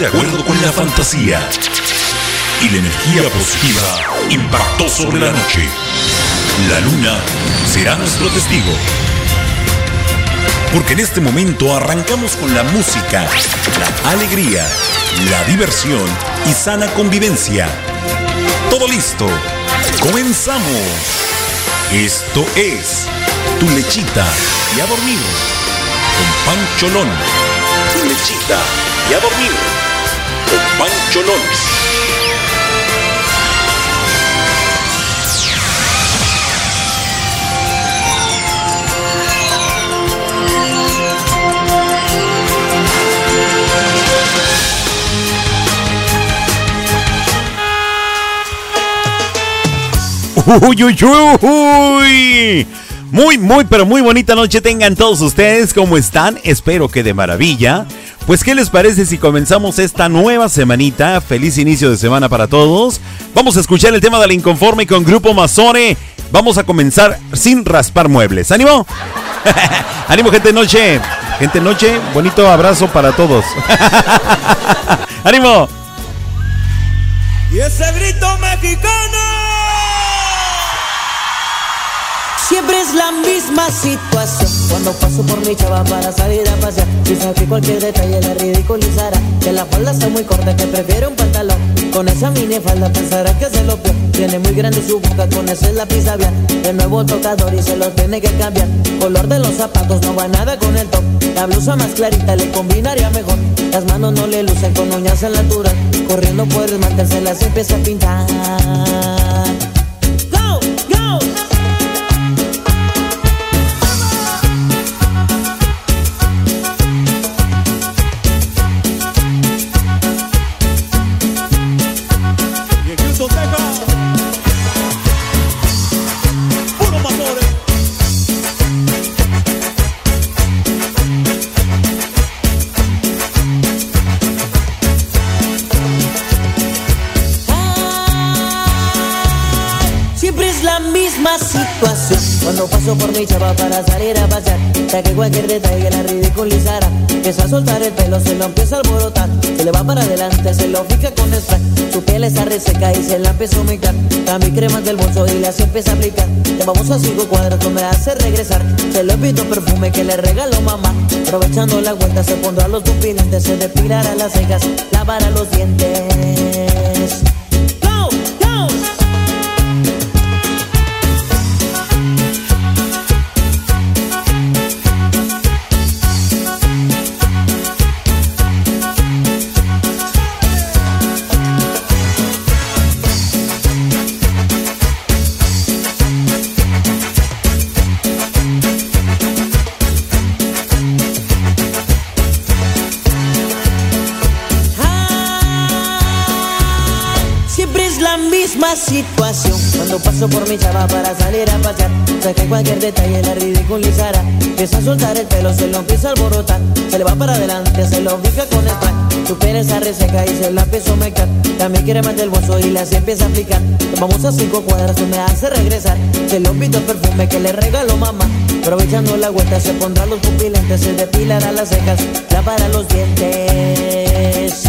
de acuerdo con la fantasía y la energía positiva impactó sobre la noche. La luna será nuestro testigo. Porque en este momento arrancamos con la música, la alegría, la diversión y sana convivencia. Todo listo. Comenzamos. Esto es Tu Lechita y a dormir con Pancholón. Tu Lechita y a dormir Pancho Lones. Uy. Muy, muy, pero muy bonita noche tengan todos ustedes. ¿Cómo están? Espero que de maravilla. Pues, ¿qué les parece si comenzamos esta nueva semanita? Feliz inicio de semana para todos. Vamos a escuchar el tema del inconforme con Grupo Mazone. Vamos a comenzar sin raspar muebles. ¿Ánimo? ¡Ánimo, gente noche! Gente noche, bonito abrazo para todos. ¡Ánimo! Y ese grito mexicano. Siempre es la misma situación. Cuando paso por mi chava para salir a pasear Piensa que cualquier detalle la ridiculizará. Que la falda está muy corta, que prefiere un pantalón. Con esa mini falda pensará que se lo peor Tiene muy grande su boca, con ese lápiz labial. El nuevo tocador y se lo tiene que cambiar. Color de los zapatos, no va nada con el top. La blusa más clarita le combinaría mejor. Las manos no le lucen con uñas en la altura. Corriendo por el mantel se empieza a pintar Cuando paso por mi chava para salir a pasear Ya que cualquier detalle la ridiculizará. Empieza a soltar el pelo, se lo empieza a alborotar. Se le va para adelante, se lo fija con spray. Su piel está reseca y se la empieza a humectar Cambia cremas del bolso y las empieza a aplicar. Ya vamos a cinco cuadros, me hace regresar. Se le invito perfume que le regaló mamá. Aprovechando la vuelta se pondrá los pupilentes Se depilará las cejas, lavará los dientes. Situación Cuando paso por mi chava para salir a pasear. Sé que cualquier detalle la ridiculizará. Empieza a soltar el pelo, se lo empieza a alborotar. Se le va para adelante, se lo fija con el pan Su pereza reseca y se la empieza a mecar También quiere más del bolso y la se empieza a aplicar. Vamos a cinco cuadras, me hace regresar. Se lo invito el perfume que le regaló mamá. Aprovechando la vuelta se pondrá los pupilentes Se depilará las cejas, lavará los dientes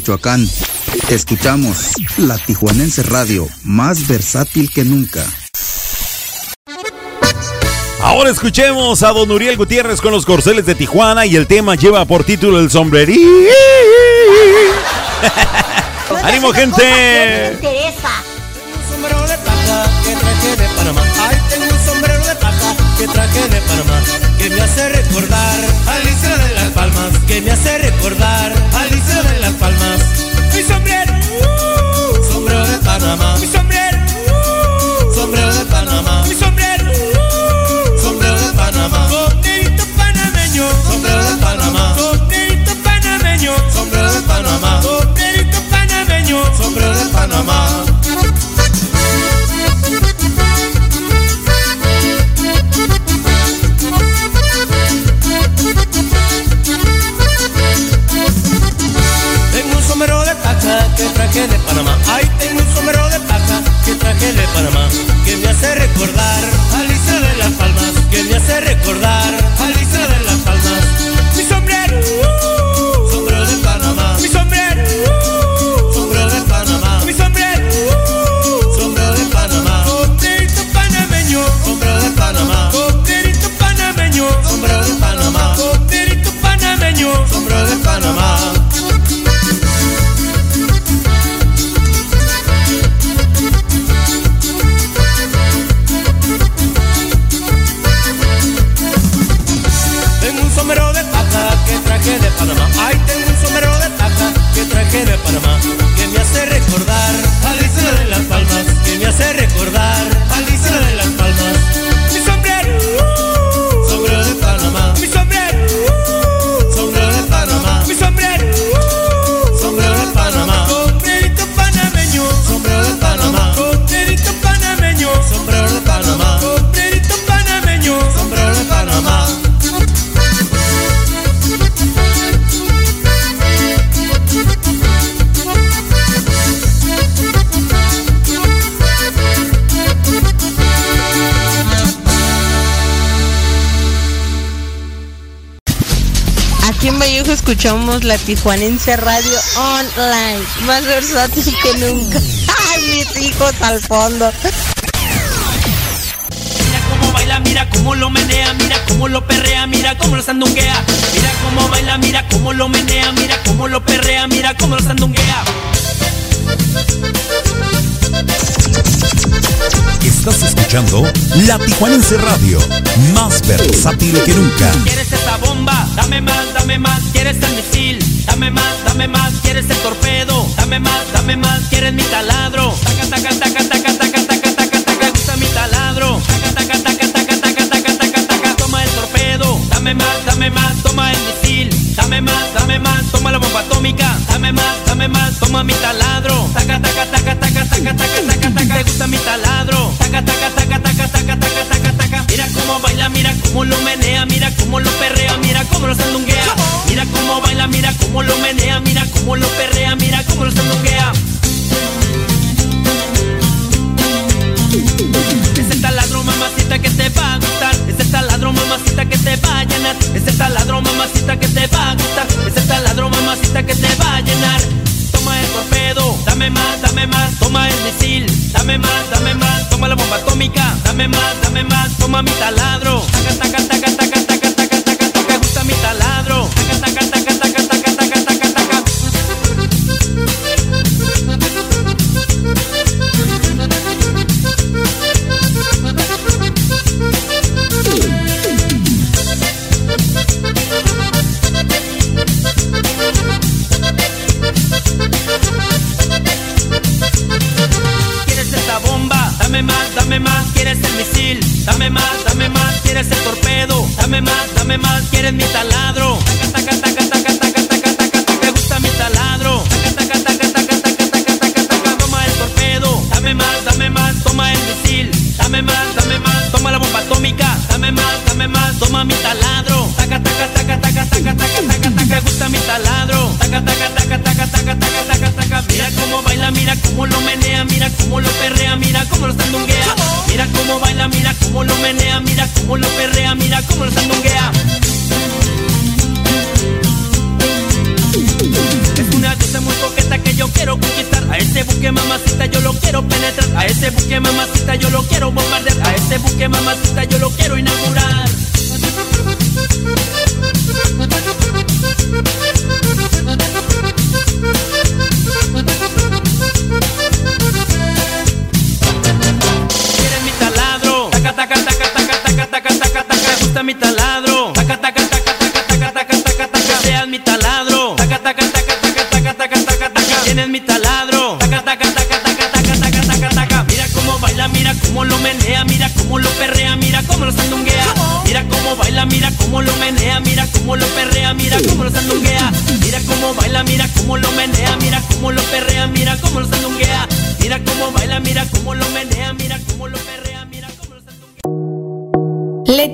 Michoacán. Escuchamos la Tijuanense Radio, más versátil que nunca. Ahora escuchemos a don Uriel Gutiérrez con los corceles de Tijuana y el tema lleva por título el sombrerí. ¡Ánimo, gente! Un sombrero de plata que traje de Panamá. Ay, tengo un sombrero de plata que traje de Panamá. Que me hace recordar Que me hace recordar a Alicia de las Palmas. Mi sombrero, uh, sombrero de Panamá. Mi sombrero, uh, sombrero de Panamá. Mi sombrero, uh, sombrero de Panamá. Sombrerito panameño, sombrero de Panamá. Sombrerito panameño, sombrero de Panamá. Sombrerito panameño, sombrero de Panamá. traje de Panamá. Ahí tengo un sombrero de paja que traje de Panamá, que me hace recordar a de las Palmas, que me hace recordar escuchamos la Tijuanense Radio Online, más versátil que nunca. ¡Ay, mis hijos al fondo! Mira cómo baila, mira cómo lo menea, mira cómo lo perrea, mira cómo lo sandunguea. Mira cómo baila, mira cómo lo menea, mira cómo lo perrea, mira cómo lo sandunguea. Estás escuchando La Tijuanense Radio, más versátil que nunca. ¿Quieres esa bomba? Dame más, dame más. ¿Quieres el misil? Dame más, dame más. ¿Quieres el torpedo? Dame más, dame más. ¿Quieres mi taladro? Taca, taca, taca, taca, taca, taca, taca, taca. Gusta mi taladro. Taca, taca, taca, taca, taca, taca, taca, taca. Toma el torpedo. Dame más, dame más. Toma el misil. Dame más, dame más. Toma la bomba atómica. Dame más, dame más. Toma mi taladro. Taca, taca, taca, taca, taca, taca, taca, taca. ¿Te gusta mi taladro? Taca, taca, taca, taca, taca, taca, taca, taca. Mira cómo baila, mira cómo lo menea, mira cómo lo perrea, mira cómo lo sandunguea. Mira cómo baila, mira cómo lo menea, mira cómo lo perrea, mira cómo lo sandunguea. Es el taladro, mamacita, que te va a gustar. El taladro, mamacita, que te va a llenar. Es el taladro, mamacita, que te va a gustar. Es el taladro, mamacita, que te va a llenar. Toma el torpedo, dame más, dame más. Toma el misil, dame más, dame más. Toma la bomba atómica, dame más, dame más. Toma mi taladro. Taca, taca, taca, taca, taca, ¿Quieres mi taladro? Taca. Gusta mi taladro. Toma el torpedo. Dame más, dame más. Toma el misil. Dame más, dame más. Toma la bomba atómica. Dame más, dame más. Toma mi taladro. Taca, taca, taca, taca, taca, taca, taca. Gusta mi taladro. Taca, taca, taca, taca, taca, taca, taca, taca. Mira cómo baila, mira cómo lo menea, mira cómo lo perrea, mira cómo lo sandunguea. Mira cómo baila, mira cómo lo menea, mira cómo lo perrea, mira cómo lo sandunguea. Mamacita yo lo quiero penetrar. A ese buque mamacita yo lo quiero bombardear. A ese buque mamacita yo lo quiero inaugurar.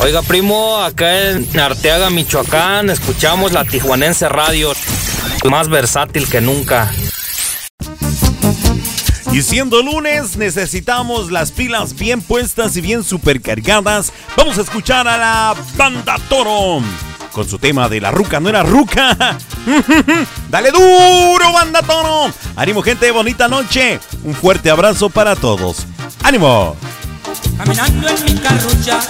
Oiga, primo, acá en Arteaga, Michoacán, escuchamos la Tijuanense Radio, más versátil que nunca. Y siendo lunes, necesitamos las pilas bien puestas y bien supercargadas. Vamos a escuchar a la banda Toro con su tema de la ruca, no era ruca. Dale duro, banda Toro. Ánimo, gente, bonita noche. Un fuerte abrazo para todos. ¡Ánimo! Caminando en mi carrucha,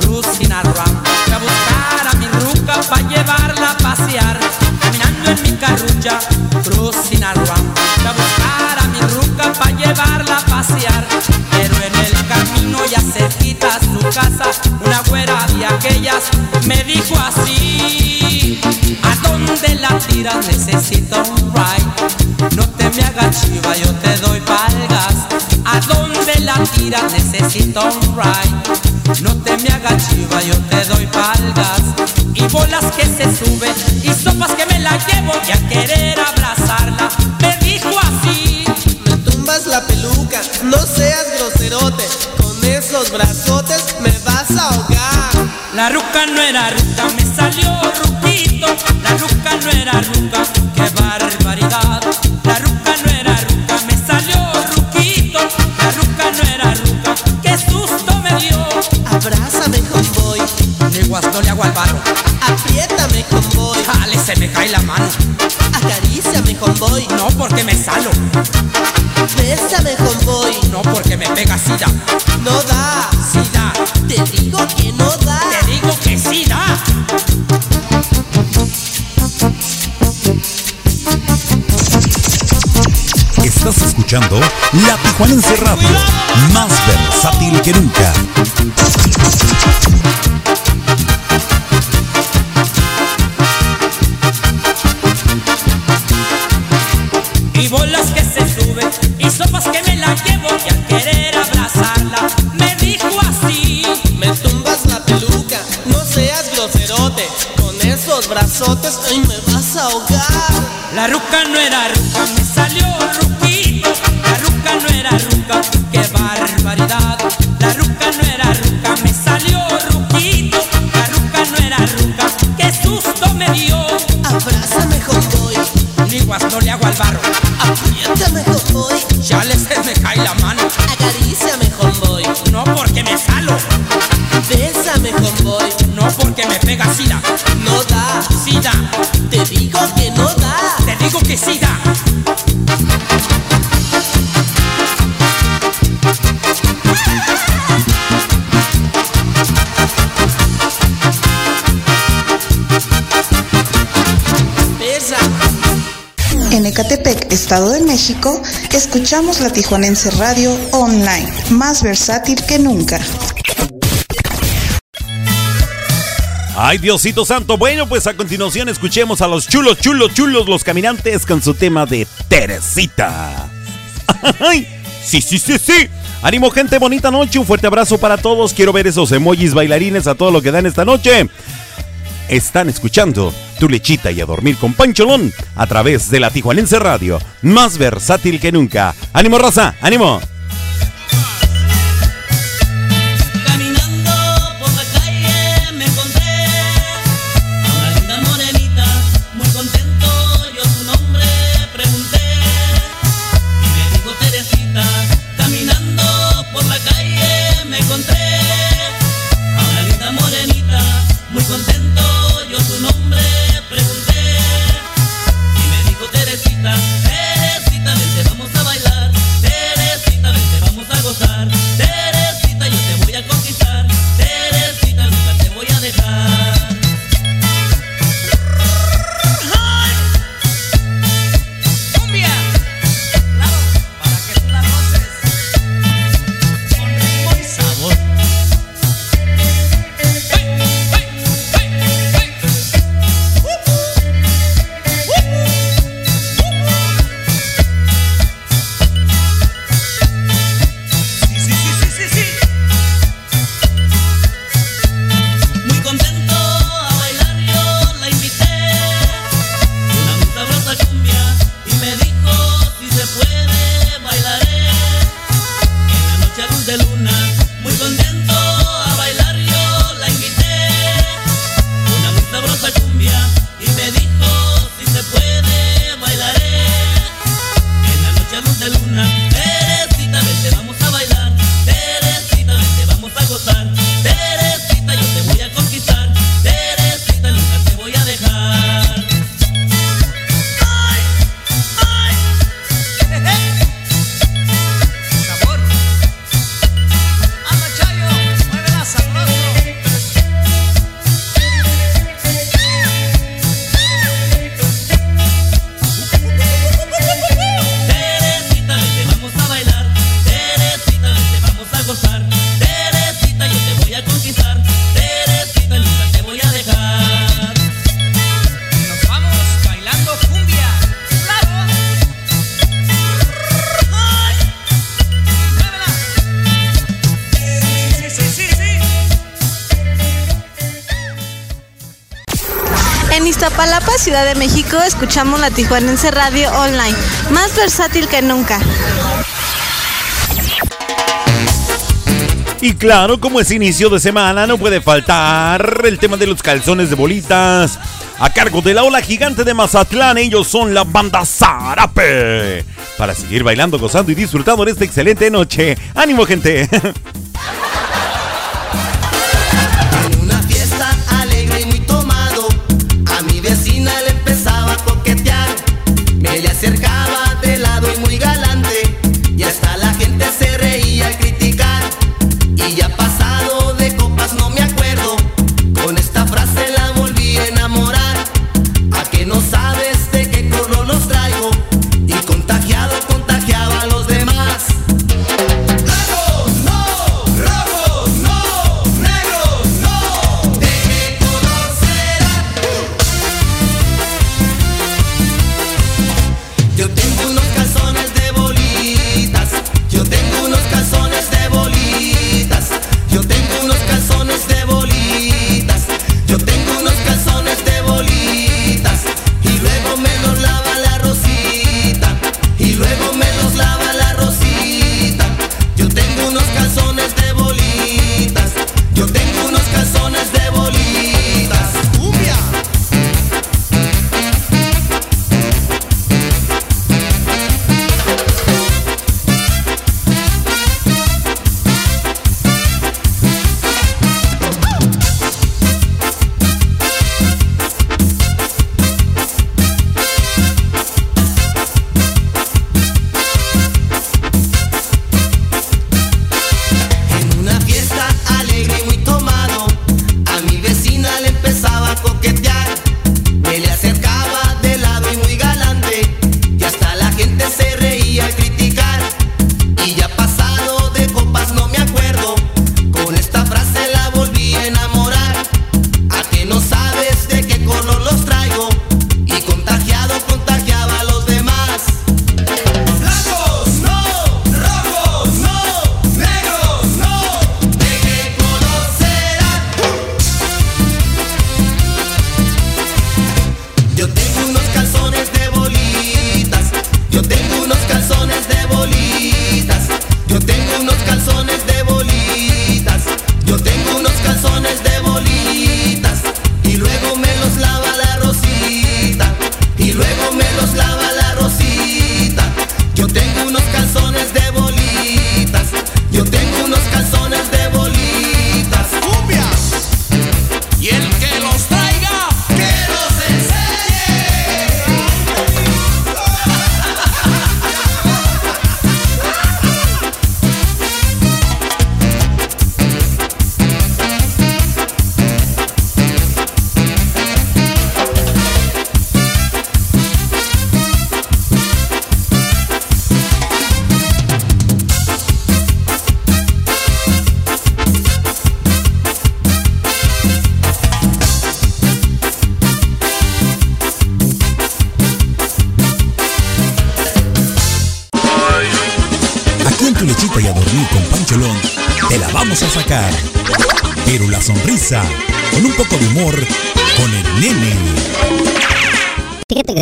Cruz Sinaloa, fui a buscar a mi ruca para llevarla a pasear. Caminando en mi carrucha, Cruz Sinaloa, fui a buscar a mi ruca para llevarla a pasear. Pero en el camino ya cerquita a su casa, una güera de aquellas me dijo así: ¿A dónde la tiras? Necesito un ride. No te me hagas chiva, yo te doy palgas. ¿A dónde mira, necesito un ride. No te me hagas chiva, yo te doy palgas. Y bolas que se suben, y sopas que me la llevo y a querer abrazarla. Me dijo así. Me tumbas la peluca, no seas groserote. Con esos brazotes me vas a ahogar. La ruca no era ruca, me salió ruquito. La ruca no era ruca, al barro. Apriétame, convoy. Jale, se me cae la mano. Acaríciame, convoy. No porque me salo, Bésame, convoy. no porque me pega sida. No da. Sida, Te digo que no da. te digo que sí da. Estás escuchando La Tijuanense Radio, más versátil que nunca. Sopas que me la llevo y al querer abrazarla, me dijo así. Me tumbas la peluca, no seas groserote. Con esos brazotes, ay, me vas a ahogar. La ruca no era ruca, me salió ruquito. La ruca no era ruca, qué barbaridad. La ruca no era ruca, me salió ruquito. La ruca no era ruca, qué susto me dio. Abrázame, convoy. Liguas no le hago al barro, Apriétame. Ya le se me cae la mano. Acaríciame, convoy. No porque me salo, Bésame, convoy. no porque me pega sida. No da. Sida, Te digo que no da. te digo que sida. Estado de México, escuchamos la Tijuanense Radio online, más versátil que nunca. Ay, Diosito Santo. Bueno, pues a continuación escuchemos a los chulos, chulos, chulos, los caminantes con su tema de Teresita. Ay, sí, sí, sí, sí. Ánimo, gente, bonita noche. Un fuerte abrazo para todos. Quiero ver esos emojis bailarines a todo lo que dan esta noche. Están escuchando Tu Lechita y a Dormir con Pancholón a través de la Tijuanense Radio, más versátil que nunca. ¡Ánimo, raza! ¡Ánimo! Escuchamos la Tijuanense Radio Online, más versátil que nunca. Y claro, como es inicio de semana, no puede faltar el tema de los calzones de bolitas. A cargo de la ola gigante de Mazatlán, ellos son la banda Zarape. Para seguir bailando, gozando y disfrutando de esta excelente noche. ¡Ánimo, gente!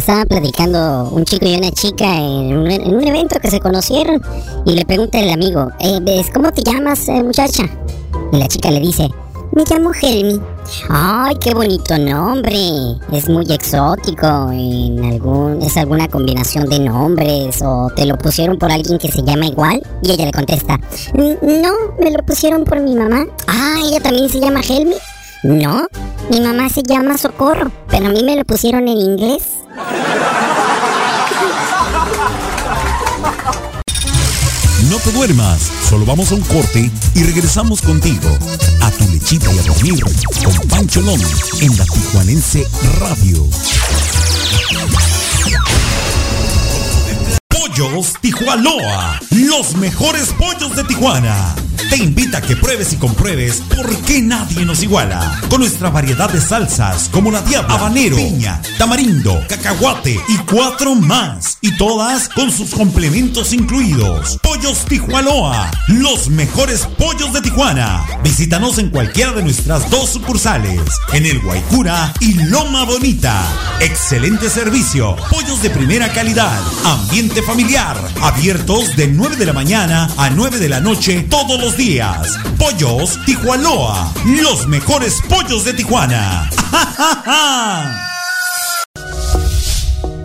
Estaba platicando un chico y una chica en un, en un evento que se conocieron y le pregunta el amigo, eh, ¿ves ¿cómo te llamas eh, muchacha? Y la chica le dice, me llamo Helmi. Ay, qué bonito nombre. Es muy exótico. Es alguna combinación de nombres o te lo pusieron por alguien que se llama igual. Y ella le contesta, "Mm, no, me lo pusieron por mi mamá. Ah, ella también se llama Helmi. No, mi mamá se llama Socorro, pero a mí me lo pusieron en inglés. Te duermas, solo vamos a un corte y regresamos contigo a tu lechita y a dormir con Pancholón en la Tijuanense Radio. Pollos Tijuanoa, los mejores pollos de Tijuana. te invita a que pruebes y compruebes por qué nadie nos iguala. Con nuestra variedad de salsas como la diabla, habanero, piña, tamarindo, cacahuate y cuatro más. Y todas con sus complementos incluidos. Pollos Tijuanoa, los mejores pollos de Tijuana. Visítanos en cualquiera de nuestras dos sucursales, en el Guaycura y Loma Bonita. Excelente servicio, pollos de primera calidad, ambiente familiar, abiertos de 9 de la mañana a 9 de la noche todos los días. Pollos Tijuanoa, los mejores pollos de Tijuana.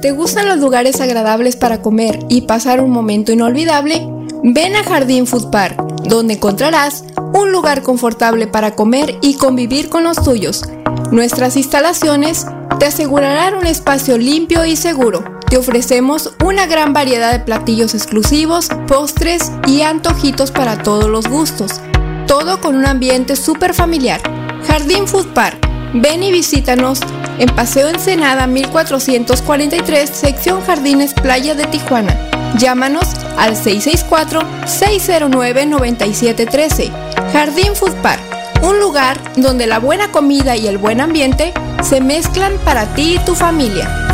¿Te gustan los lugares agradables para comer y pasar un momento inolvidable? Ven a Jardín Food Park, donde encontrarás un lugar confortable para comer y convivir con los tuyos. Nuestras instalaciones te asegurarán un espacio limpio y seguro. Te ofrecemos una gran variedad de platillos exclusivos, postres y antojitos para todos los gustos. Todo con un ambiente súper familiar. Jardín Food Park. Ven y visítanos en Paseo Ensenada 1443, sección Jardines Playa de Tijuana. Llámanos al 664-609-9713. Jardín Food Park, un lugar donde la buena comida y el buen ambiente se mezclan para ti y tu familia.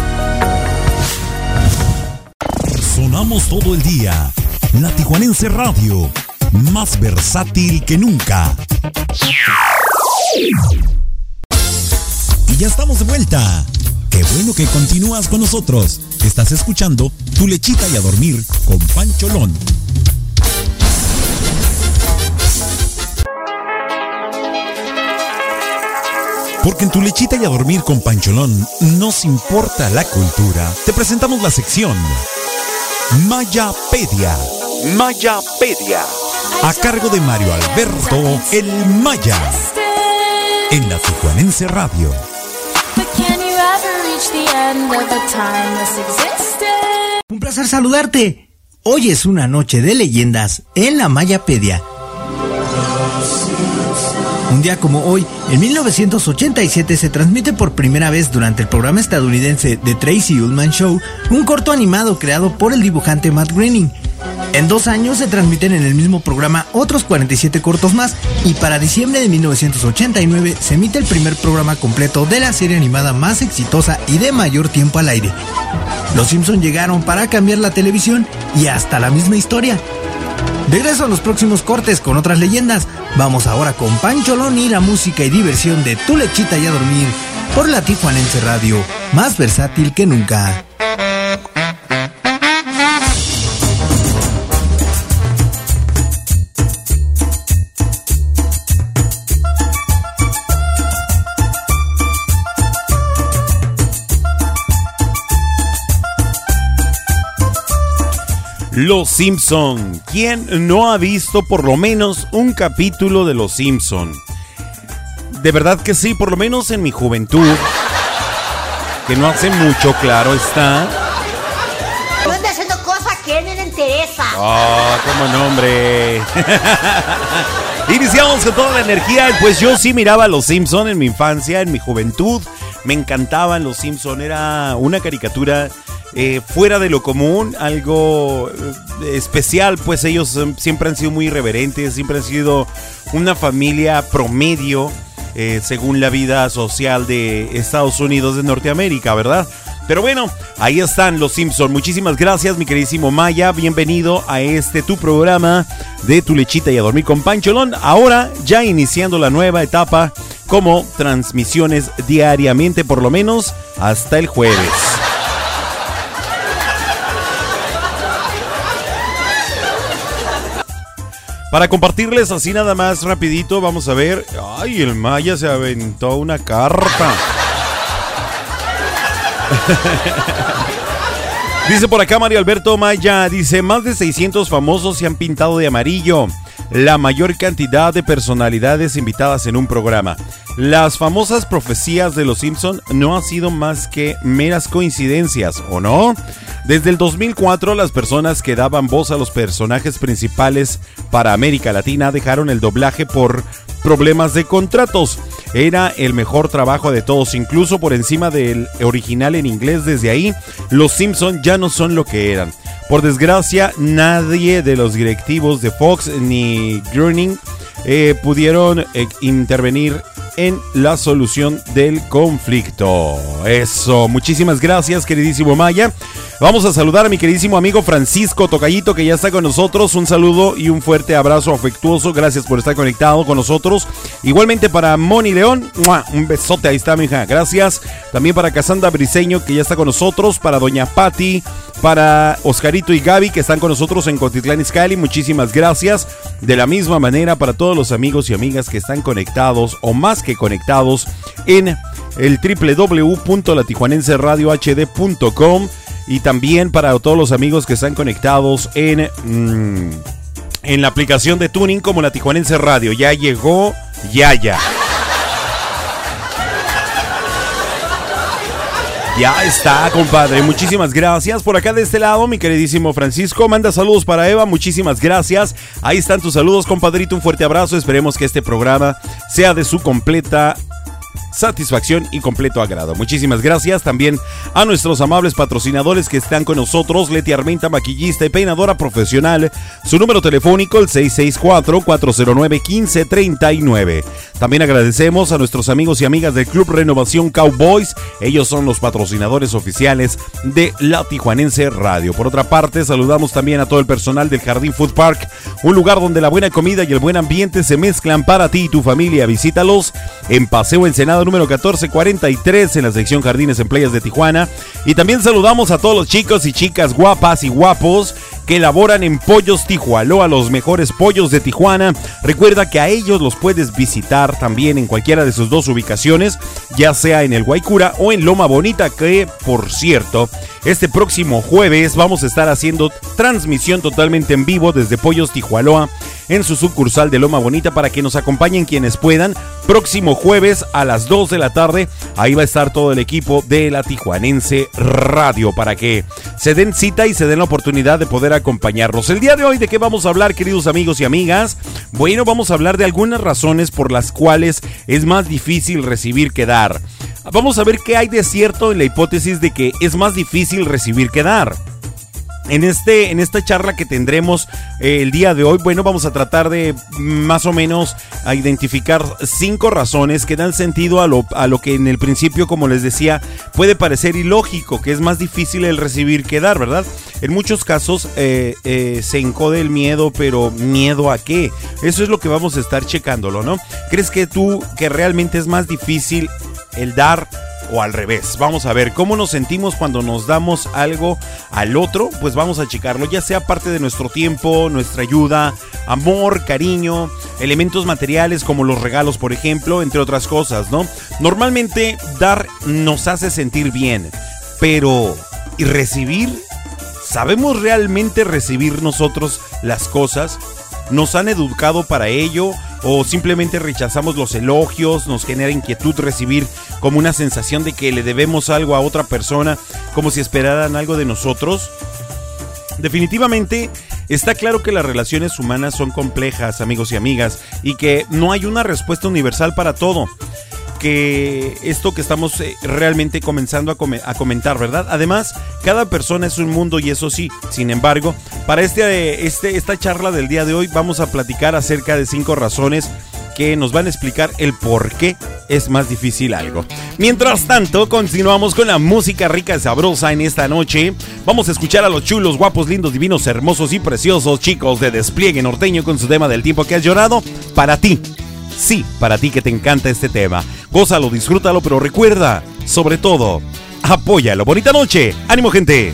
Sonamos todo el día. La Tijuanense Radio, más versátil que nunca. Y ya estamos de vuelta. Qué bueno que continúas con nosotros. Estás escuchando Tu lechita y a dormir con Pancholón. Porque en tu lechita y a dormir con Pancholón nos importa la cultura. Te presentamos la sección Mayapedia. Mayapedia. A cargo de Mario Alberto El Maya. En la Tijuanense Radio. Un placer saludarte. Hoy es una noche de leyendas en la Mayapedia. Un día como hoy, en 1987 se transmite por primera vez durante el programa estadounidense The Tracy Ullman Show un corto animado creado por el dibujante Matt Groening. En dos años se transmiten en el mismo programa otros 47 cortos más y para diciembre de 1989 se emite el primer programa completo de la serie animada más exitosa y de mayor tiempo al aire. Los Simpson llegaron para cambiar la televisión y hasta la misma historia. Regreso a los próximos cortes con otras leyendas. Vamos ahora con Pancholón y la música y diversión de Tu Lechita y a Dormir por la Tijuanense Radio, más versátil que nunca. Los Simpson. ¿Quién no ha visto por lo menos un capítulo de Los Simpson? De verdad que sí, por lo menos en mi juventud. Que no hace mucho, claro está. No ande haciendo cosas que no le interesa. Ah, cómo no, hombre. Iniciamos con toda la energía. Pues yo sí miraba a Los Simpson en mi infancia, en mi juventud. Me encantaban Los Simpson. Era una caricatura eh, fuera de lo común, algo eh, especial, pues ellos eh, siempre han sido muy irreverentes, siempre han sido una familia promedio eh, según la vida social de Estados Unidos de Norteamérica, ¿verdad? Pero bueno, ahí están los Simpson. Muchísimas gracias, mi queridísimo Maya. Bienvenido a este tu programa de Tu Lechita y a Dormir con Pancholón. Ahora ya iniciando la nueva etapa como transmisiones diariamente, por lo menos hasta el jueves. Para compartirles así nada más rapidito, vamos a ver. Ay, el Maya se aventó una carta. dice por acá Mario Alberto Maya, dice, más de 600 famosos se han pintado de amarillo. La mayor cantidad de personalidades invitadas en un programa. Las famosas profecías de los Simpson no han sido más que meras coincidencias, ¿o no? Desde el 2004, las personas que daban voz a los personajes principales para América Latina dejaron el doblaje por problemas de contratos. Era el mejor trabajo de todos, incluso por encima del original en inglés. Desde ahí, los Simpson ya no son lo que eran. Por desgracia, nadie de los directivos de Fox ni Groening eh, pudieron eh, intervenir en la solución del conflicto. Eso, muchísimas gracias, queridísimo Maya. Vamos a saludar a mi queridísimo amigo Francisco Tocayito, que ya está con nosotros. Un saludo y un fuerte abrazo afectuoso. Gracias por estar conectado con nosotros. Igualmente para Moni León, un besote, ahí está, mija. Gracias. También para Casandra Briseño, que ya está con nosotros. Para Doña Patti, para Oscarito y Gaby, que están con nosotros en Cotitlán Izcalli. Muchísimas gracias. De la misma manera, para todos los amigos y amigas que están conectados, o más que conectados, en el www.latijuanenseradiohd.com y también para todos los amigos que están conectados en, mm, en la aplicación de tuning como la Tijuanense Radio. Ya llegó, ya, ya. Está, compadre. Muchísimas gracias. Por acá de este lado, mi queridísimo Francisco, manda saludos para Eva. Muchísimas gracias. Ahí están tus saludos, compadrito. Un fuerte abrazo. Esperemos que este programa sea de su completa satisfacción y completo agrado. Muchísimas gracias también a nuestros amables patrocinadores que están con nosotros, Leti Armenta, maquillista y peinadora profesional. Su número telefónico el 664-409-1539. También agradecemos a nuestros amigos y amigas del Club Renovación Cowboys. Ellos son los patrocinadores oficiales de La Tijuanense Radio. Por otra parte, saludamos también a todo el personal del Jardín Food Park, un lugar donde la buena comida y el buen ambiente se mezclan para ti y tu familia. Visítalos en Paseo Número 1443 en la sección Jardines en Playas de Tijuana. Y también saludamos a todos los chicos y chicas guapas y guapos que laboran en Pollos Tijualoa, los mejores pollos de Tijuana. Recuerda que a ellos los puedes visitar también en cualquiera de sus dos ubicaciones, ya sea en el Guaycura o en Loma Bonita, que por cierto, este próximo jueves vamos a estar haciendo transmisión totalmente en vivo desde Pollos Tijualoa en su sucursal de Loma Bonita para que nos acompañen quienes puedan. Próximo jueves a las 2 de la tarde, ahí va a estar todo el equipo de la Tijuanense Radio para que se den cita y se den la oportunidad de poder acompañarnos. El día de hoy, ¿de qué vamos a hablar, queridos amigos y amigas? Bueno, vamos a hablar de algunas razones por las cuales es más difícil recibir que dar. Vamos a ver qué hay de cierto en la hipótesis de que es más difícil recibir que dar. En, este, en esta charla que tendremos eh, el día de hoy, bueno, vamos a tratar de más o menos a identificar cinco razones que dan sentido a lo, a lo que en el principio, como les decía, puede parecer ilógico, que es más difícil el recibir que dar, ¿verdad? En muchos casos eh, eh, se encode el miedo, pero ¿miedo a qué? Eso es lo que vamos a estar checándolo, ¿no? ¿Crees que tú, que realmente es más difícil el dar o al revés. Vamos a ver cómo nos sentimos cuando nos damos algo al otro, pues vamos a checarlo, ya sea parte de nuestro tiempo, nuestra ayuda, amor, cariño, elementos materiales como los regalos, por ejemplo, entre otras cosas, ¿no? Normalmente dar nos hace sentir bien, pero ¿y recibir? ¿Sabemos realmente recibir nosotros las cosas? ¿Nos han educado para ello? ¿O simplemente rechazamos los elogios? ¿Nos genera inquietud recibir como una sensación de que le debemos algo a otra persona como si esperaran algo de nosotros? Definitivamente está claro que las relaciones humanas son complejas, amigos y amigas, y que no hay una respuesta universal para todo que esto que estamos eh, realmente comenzando a, come- a comentar, ¿verdad? Además, cada persona es un mundo y eso sí. Sin embargo, para este, este, esta charla del día de hoy vamos a platicar acerca de cinco razones que nos van a explicar el por qué es más difícil algo. Mientras tanto, continuamos con la música rica y sabrosa en esta noche. Vamos a escuchar a los chulos, guapos, lindos, divinos, hermosos y preciosos chicos de despliegue norteño con su tema del tiempo que has llorado para ti. Sí, para ti que te encanta este tema. Gózalo, disfrútalo, pero recuerda, sobre todo, apóyalo. Bonita noche. Ánimo, gente.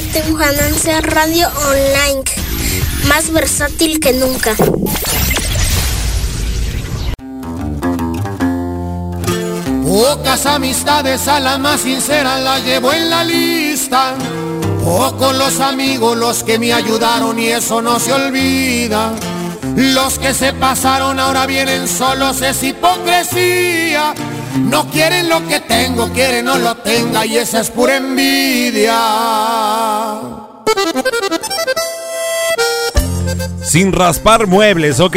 La Temujananza Radio Online, más versátil que nunca. Pocas amistades a la más sincera la llevo en la lista. Pocos los amigos los que me ayudaron y eso no se olvida. Los que se pasaron ahora vienen solos es hipocresía. No quieren lo que tengo, quieren no lo tenga y esa es pura envidia. Sin raspar muebles, ¿ok?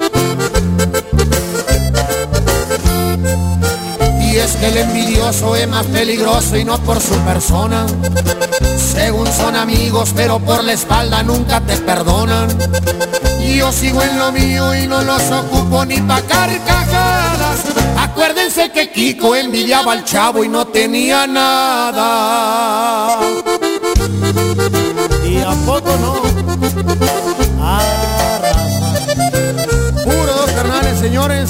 Es que el envidioso es más peligroso y no por su persona. Según son amigos, pero por la espalda nunca te perdonan. Yo sigo en lo mío y no los ocupo ni pa' carcajadas. Acuérdense que Kiko envidiaba al chavo y no tenía nada. ¿Y a poco no? Puro dos carnales, señores.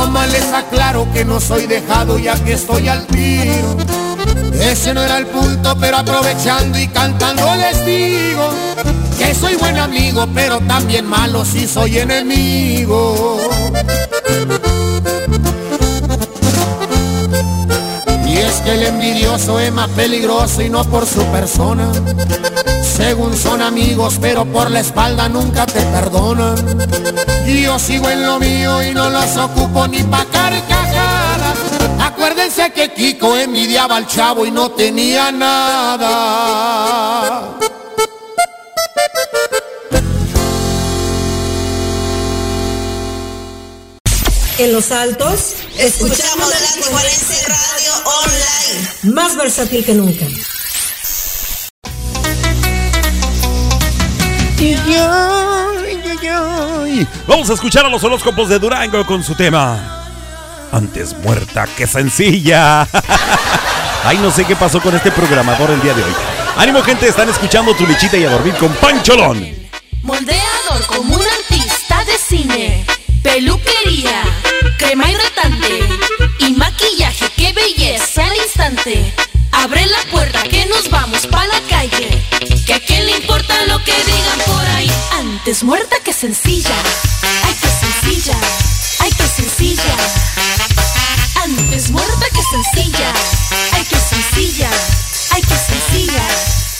No más les aclaro que no soy dejado ya que estoy al tiro. Ese no era el punto, pero aprovechando y cantando les digo que soy buen amigo, pero también malo si soy enemigo. Y es que el envidioso es más peligroso y no por su persona. Según son amigos, pero por la espalda nunca te perdonan. Yo sigo en lo mío y no los ocupo ni pa' carcajadas. Acuérdense que Kiko envidiaba al chavo y no tenía nada. En Los Altos, escuchamos la Radio Online. Más versátil que nunca. Vamos a escuchar a los horóscopos de Durango con su tema. Antes muerta que sencilla. Ay, no sé qué pasó con este programador el día de hoy. Ánimo, gente, están escuchando tu lichita y a dormir con Pancholón. Moldeador como un artista de cine. Peluquería, crema hidratante y maquillaje. ¡Qué belleza al instante! Abre la puerta que nos vamos pa' la calle. Que a quién le importa lo que digan por ahí. Antes muerta que sencilla. Ay, que sencilla. Ay, que sencilla. Antes muerta que sencilla. Ay, que sencilla. Ay, que sencilla.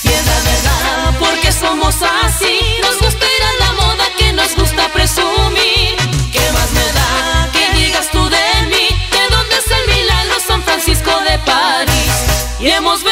Y es la verdad, porque somos así. Nos gusta ir a la moda que nos gusta presumir. ¿Qué más me da que digas tú de mí? ¿De dónde es el milagro San Francisco de París? Y hemos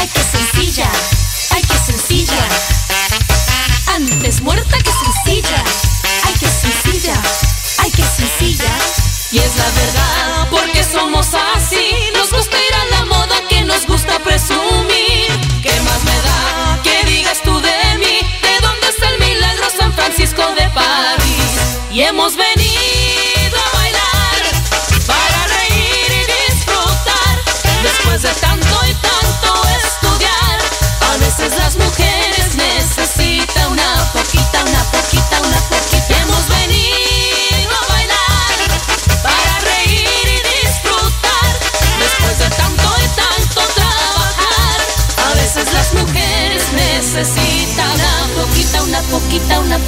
Ay, que sencilla. Ay, que sencilla. Antes muerta que sencilla. Ay, que sencilla. Ay, que sencilla. Y es la verdad, porque somos así. Nos gusta ir a la moda que nos gusta presumir. ¿Qué más me da que digas tú de mí? ¿De dónde es el milagro San Francisco de París? Y hemos venido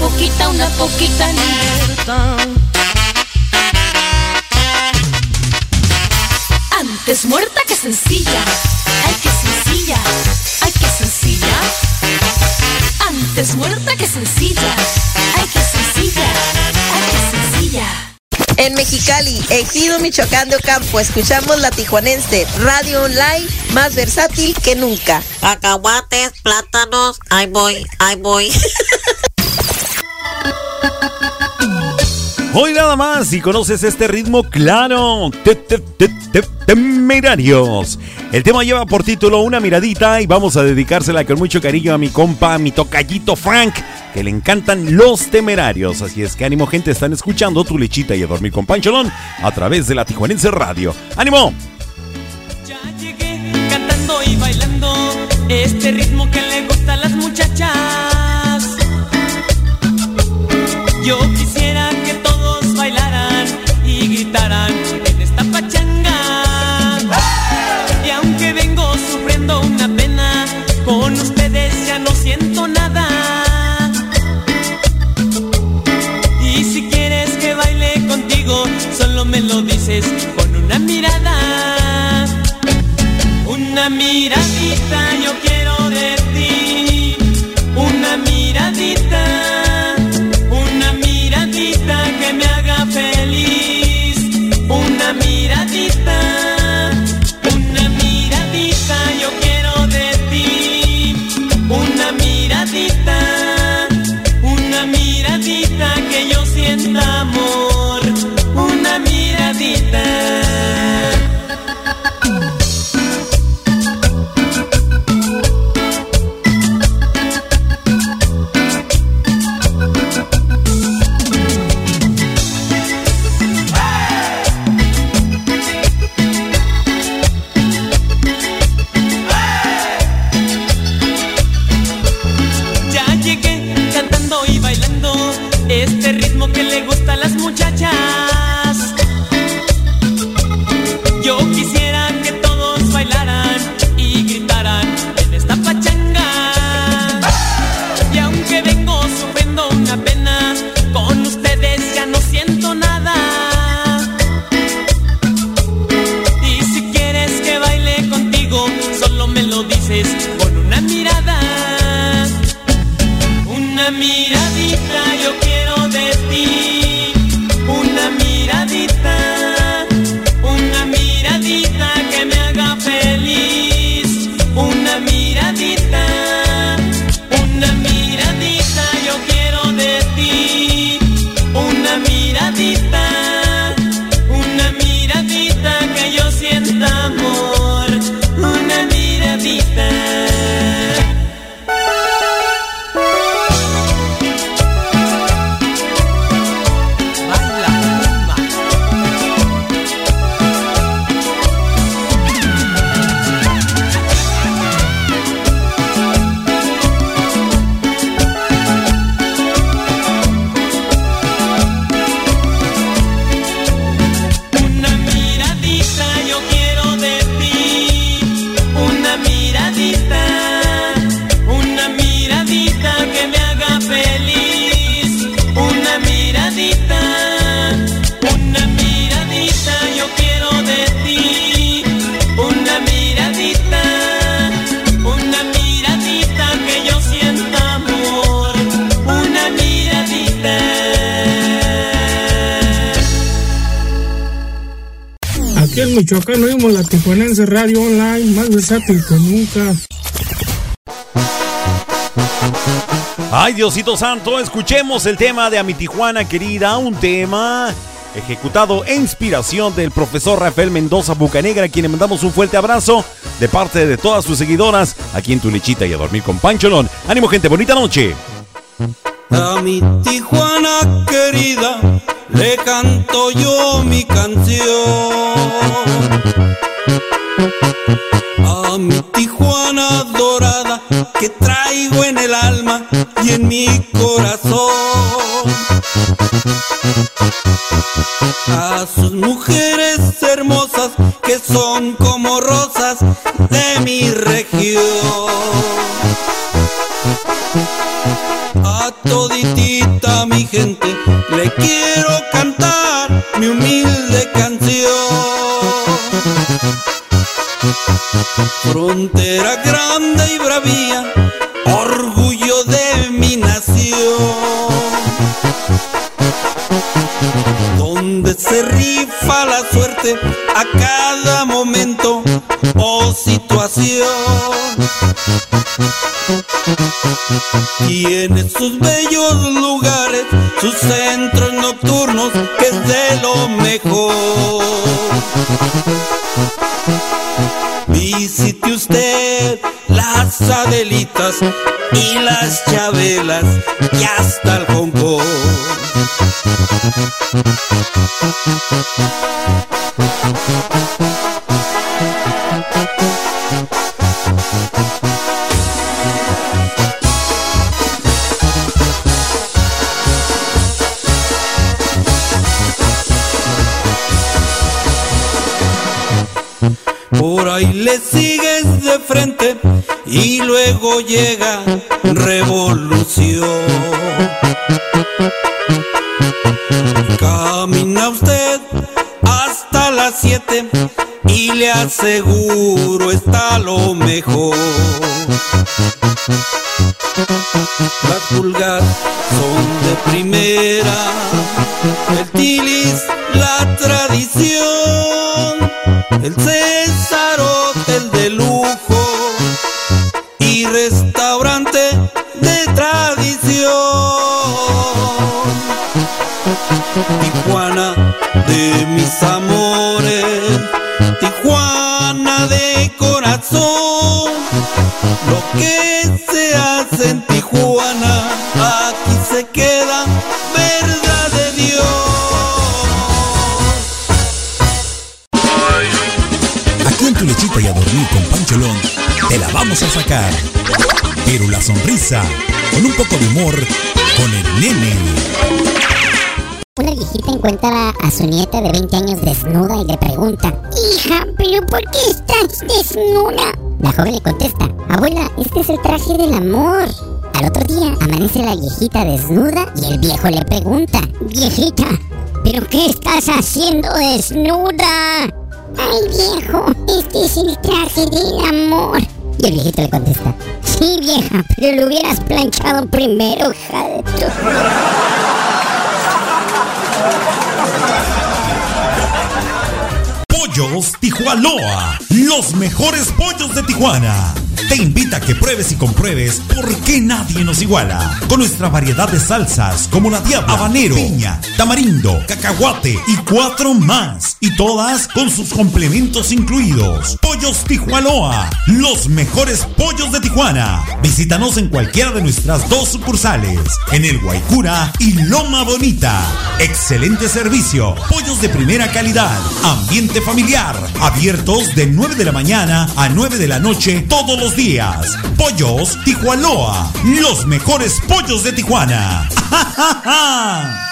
poquita, una poquita, libertad. Antes muerta que sencilla. Ay, que sencilla. Ay, que sencilla. Antes muerta que sencilla. Ay, que sencilla. Ay, que sencilla. En Mexicali, Ejido Michoacán de Ocampo, escuchamos la tijuanense radio online más versátil que nunca. Cacahuates, plátanos, ahí voy, ahí voy. Hoy nada más, si conoces este ritmo, claro, te- te- te- te- temerarios. El tema lleva por título Una miradita y vamos a dedicársela con mucho cariño a mi compa, a mi tocallito Frank, que le encantan los temerarios. Así es que ánimo gente, están escuchando tu lechita y a dormir con Pancholón a través de la Tijuanense Radio. ¡Ánimo! cantando y bailando este ritmo que le gusta a las muchachas. Yo Una miradita yo quiero Michoacán, oímos la Tijuanense Radio Online, más versátil que nunca. Ay, Diosito Santo, escuchemos el tema de A mi Tijuana querida, un tema ejecutado e inspiración del profesor Rafael Mendoza Bucanegra, a quien le mandamos un fuerte abrazo de parte de todas sus seguidoras aquí en Tu Lechita y a dormir con Pancholón. Ánimo gente, bonita noche. A mi Tijuana querida le canto yo mi canción. A mi Tijuana dorada que traigo en el alma y en mi corazón. A sus mujeres hermosas que son como rosas de mi región. A toditita mi gente le quiero mi humilde canción. Frontera grande y bravía, orgullo de mi nación. Donde se rifa la suerte a cada momento o situación. Tiene sus bellos lugares, sus centros nocturnos, que es de lo mejor. Visite usted las Adelitas y las Chabelas y hasta el Hong ahí le sigues de frente y luego llega revolución. Camina usted hasta las 7 y le aseguro está lo mejor. Las pulgas son de primera, el tilis la tradición, el César restaurante de tradición. Tijuana de mis amores, Tijuana de corazón, lo que se hace en Tijuana, tu lechita y a dormir con Pancholón, te la vamos a sacar. Pero la sonrisa, con un poco de humor, con el nene. Una viejita encuentra a su nieta de 20 años desnuda y le pregunta, Hija, ¿pero por qué estás desnuda? La joven le contesta, Abuela, este es el traje del amor. Al otro día amanece la viejita desnuda y el viejo le pregunta, Viejita, ¿pero qué estás haciendo desnuda? Ay viejo, este es el traje del amor. Y el viejito le contesta, Sí vieja, pero lo hubieras planchado primero, tu... Pollos Tijualoa, los mejores pollos de Tijuana. Te invita a que pruebes y compruebes por qué nadie nos iguala. Con nuestra variedad de salsas como la diabla, habanero, piña, tamarindo, cacahuate y cuatro más. Y todas con sus complementos incluidos. Pollos Tijualoa, los mejores pollos de Tijuana. Visítanos en cualquiera de nuestras dos sucursales, en el Guaycura y Loma Bonita. Excelente servicio, pollos de primera calidad, ambiente familiar, abiertos de 9 de la mañana a 9 de la noche todos los días. Pollos Tijualoa, los mejores pollos de Tijuana.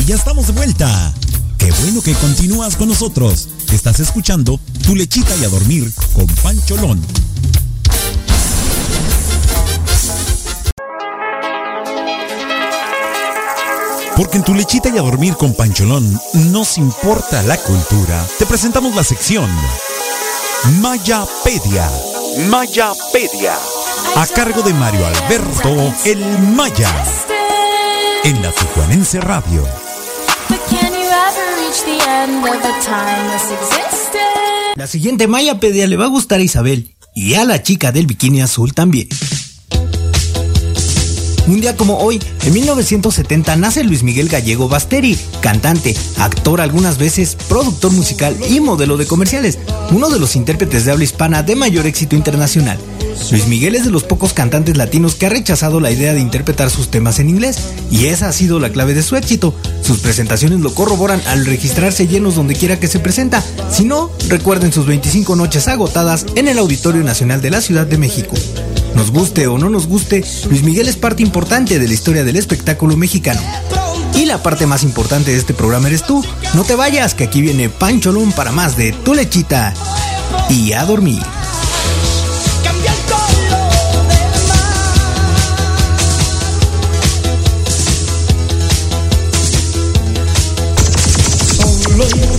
Y ya estamos de vuelta. Qué bueno que continúas con nosotros. Estás escuchando Tu lechita y a dormir con Pancholón. Porque en Tu lechita y a dormir con Pancholón nos importa la cultura. Te presentamos la sección Mayapedia. Mayapedia. A cargo de Mario Alberto El Maya. En la Tijuanense Radio. La siguiente Mayapedia le va a gustar a Isabel y a la chica del bikini azul también. Un día como hoy, en 1970, nace Luis Miguel Gallego Basteri, cantante, actor algunas veces, productor musical y modelo de comerciales, uno de los intérpretes de habla hispana de mayor éxito internacional. Luis Miguel es de los pocos cantantes latinos que ha rechazado la idea de interpretar sus temas en inglés, y esa ha sido la clave de su éxito. Sus presentaciones lo corroboran al registrarse llenos donde quiera que se presenta. Si no, recuerden sus 25 noches agotadas en el Auditorio Nacional de la Ciudad de México. Nos guste o no nos guste, Luis Miguel es parte importante de la historia del espectáculo mexicano. Y la parte más importante de este programa eres tú. No te vayas, que aquí viene Pancholón para más de Tu Lechita y a dormir.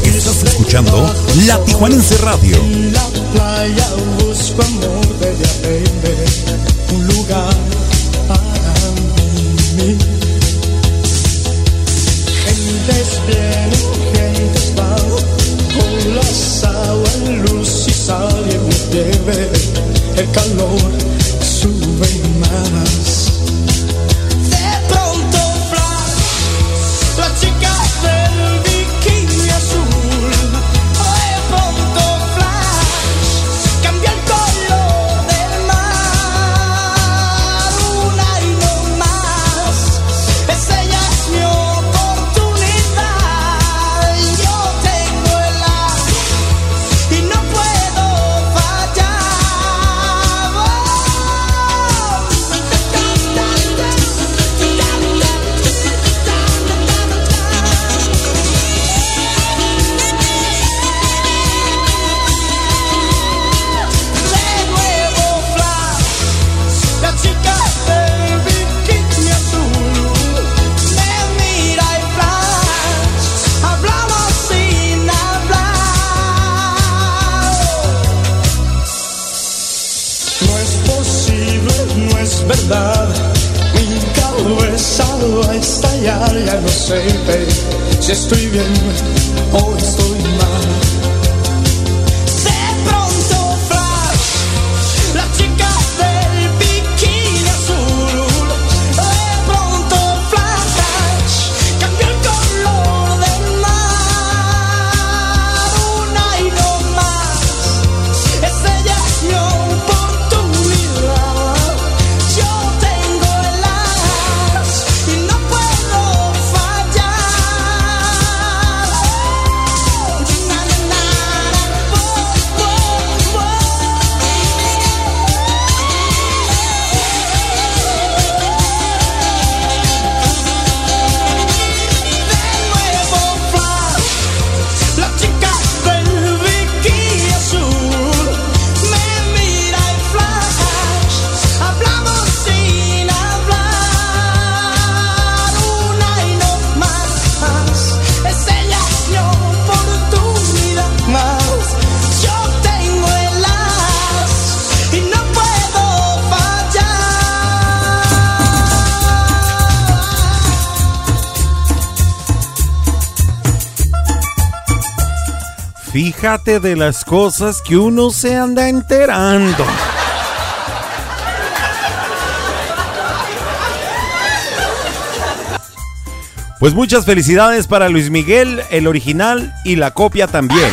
Estás escuchando La Tijuanense Radio. En la playa busco amor de un lugar. Gentes vienen, gentes van, con las aguas, luz y sal y me lleve, el calor sube más. De las cosas que uno se anda enterando. Pues muchas felicidades para Luis Miguel, el original y la copia también.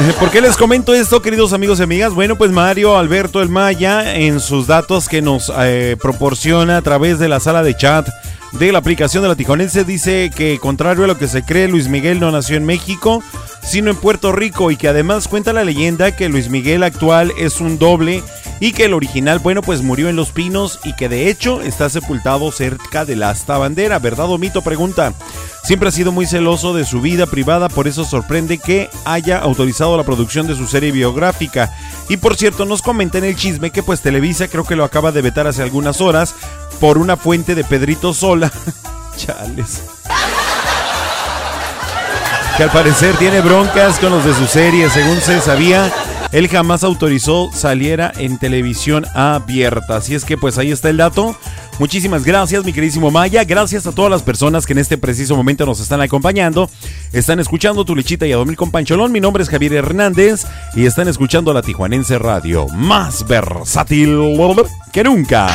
Eh, ¿Por qué les comento esto, queridos amigos y amigas? Bueno, pues Mario Alberto El Maya, en sus datos que nos eh, proporciona a través de la sala de chat de la aplicación de la Tijuanense, dice que contrario a lo que se cree, Luis Miguel no nació en México, sino en Puerto Rico y que además cuenta la leyenda que Luis Miguel actual es un doble y que el original, bueno, pues murió en Los Pinos y que de hecho está sepultado cerca de la asta bandera, ¿verdad o mito? Pregunta. Siempre ha sido muy celoso de su vida privada, por eso sorprende que haya autorizado la producción de su serie biográfica. Y por cierto, nos comenta en el chisme que pues Televisa creo que lo acaba de vetar hace algunas horas por una fuente de Pedrito Sola. Chales. Que al parecer tiene broncas con los de su serie, según se sabía. Él jamás autorizó saliera en televisión abierta. Así es que pues ahí está el dato. Muchísimas gracias, mi queridísimo Maya. Gracias a todas las personas que en este preciso momento nos están acompañando. Están escuchando Tu Lechita y a Domil con Pancholón. Mi nombre es Javier Hernández y están escuchando la Tijuanense Radio. Más versátil que nunca.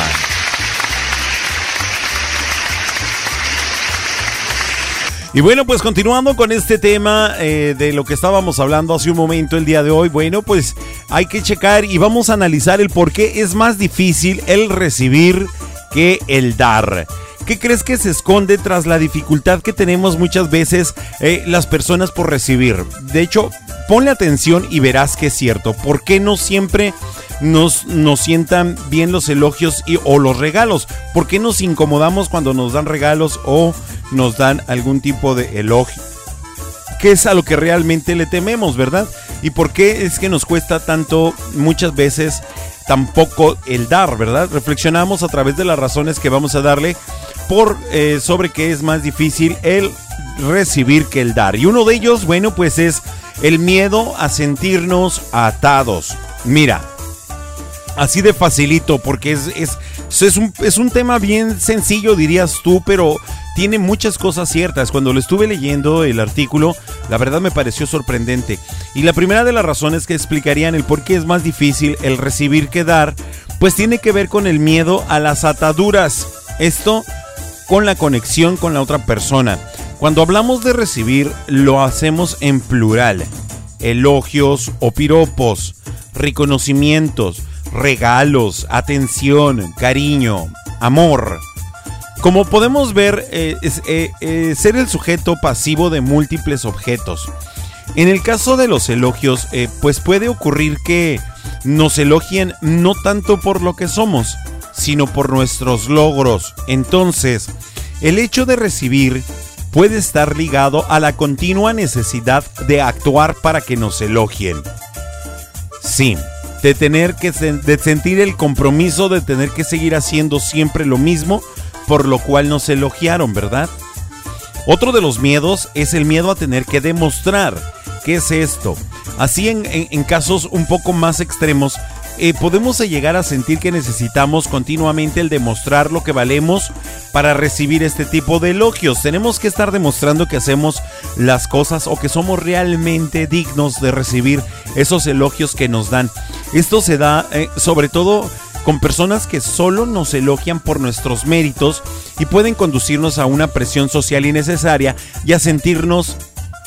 Y bueno, pues continuando con este tema eh, de lo que estábamos hablando hace un momento el día de hoy, bueno, pues hay que checar y vamos a analizar el por qué es más difícil el recibir que el dar. ¿Qué crees que se esconde tras la dificultad que tenemos muchas veces eh, las personas por recibir? De hecho, ponle atención y verás que es cierto. ¿Por qué no siempre nos, nos sientan bien los elogios y, o los regalos? ¿Por qué nos incomodamos cuando nos dan regalos o nos dan algún tipo de elogio? ¿Qué es a lo que realmente le tememos, verdad? ¿Y por qué es que nos cuesta tanto muchas veces tampoco el dar, verdad? Reflexionamos a través de las razones que vamos a darle por eh, sobre qué es más difícil el recibir que el dar. Y uno de ellos, bueno, pues es el miedo a sentirnos atados. Mira, así de facilito, porque es, es, es, un, es un tema bien sencillo, dirías tú, pero tiene muchas cosas ciertas. Cuando lo estuve leyendo el artículo, la verdad me pareció sorprendente. Y la primera de las razones que explicarían el por qué es más difícil el recibir que dar, pues tiene que ver con el miedo a las ataduras. Esto con la conexión con la otra persona. Cuando hablamos de recibir, lo hacemos en plural. Elogios o piropos, reconocimientos, regalos, atención, cariño, amor. Como podemos ver, eh, es, eh, eh, ser el sujeto pasivo de múltiples objetos. En el caso de los elogios, pues puede ocurrir que nos elogien no tanto por lo que somos, sino por nuestros logros. Entonces, el hecho de recibir puede estar ligado a la continua necesidad de actuar para que nos elogien. Sí, de tener que de sentir el compromiso de tener que seguir haciendo siempre lo mismo por lo cual nos elogiaron, ¿verdad? Otro de los miedos es el miedo a tener que demostrar. ¿Qué es esto? Así en- en casos un poco más extremos, eh, podemos llegar a sentir que necesitamos continuamente el demostrar lo que valemos para recibir este tipo de elogios. Tenemos que estar demostrando que hacemos las cosas o que somos realmente dignos de recibir esos elogios que nos dan. Esto se da eh, sobre todo con personas que solo nos elogian por nuestros méritos y pueden conducirnos a una presión social innecesaria y a sentirnos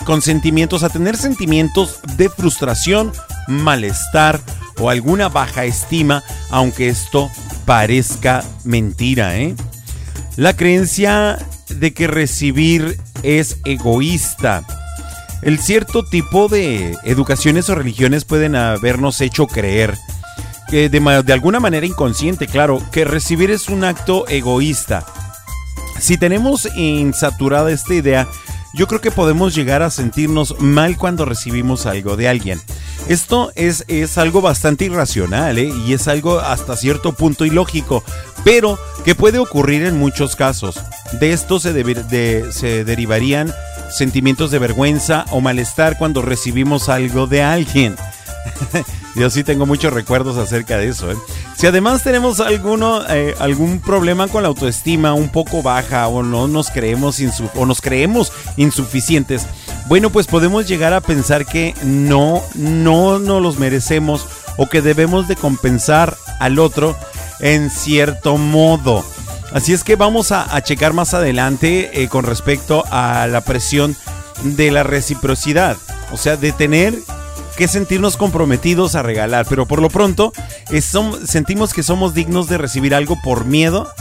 con sentimientos, a tener sentimientos de frustración, malestar o alguna baja estima, aunque esto parezca mentira, ¿eh? La creencia de que recibir es egoísta. El cierto tipo de educaciones o religiones pueden habernos hecho creer que de, de alguna manera inconsciente, claro, que recibir es un acto egoísta. Si tenemos insaturada esta idea, yo creo que podemos llegar a sentirnos mal cuando recibimos algo de alguien. Esto es, es algo bastante irracional ¿eh? y es algo hasta cierto punto ilógico, pero que puede ocurrir en muchos casos. De esto se, se derivarían sentimientos de vergüenza o malestar cuando recibimos algo de alguien. Yo sí tengo muchos recuerdos acerca de eso. ¿eh? Si además tenemos alguno, eh, algún problema con la autoestima un poco baja o no nos creemos o nos creemos insuficientes, bueno, pues podemos llegar a pensar que no, no nos los merecemos o que debemos de compensar al otro en cierto modo. Así es que vamos a, a checar más adelante eh, con respecto a la presión de la reciprocidad. O sea, de tener que sentirnos comprometidos a regalar, pero por lo pronto som- sentimos que somos dignos de recibir algo por miedo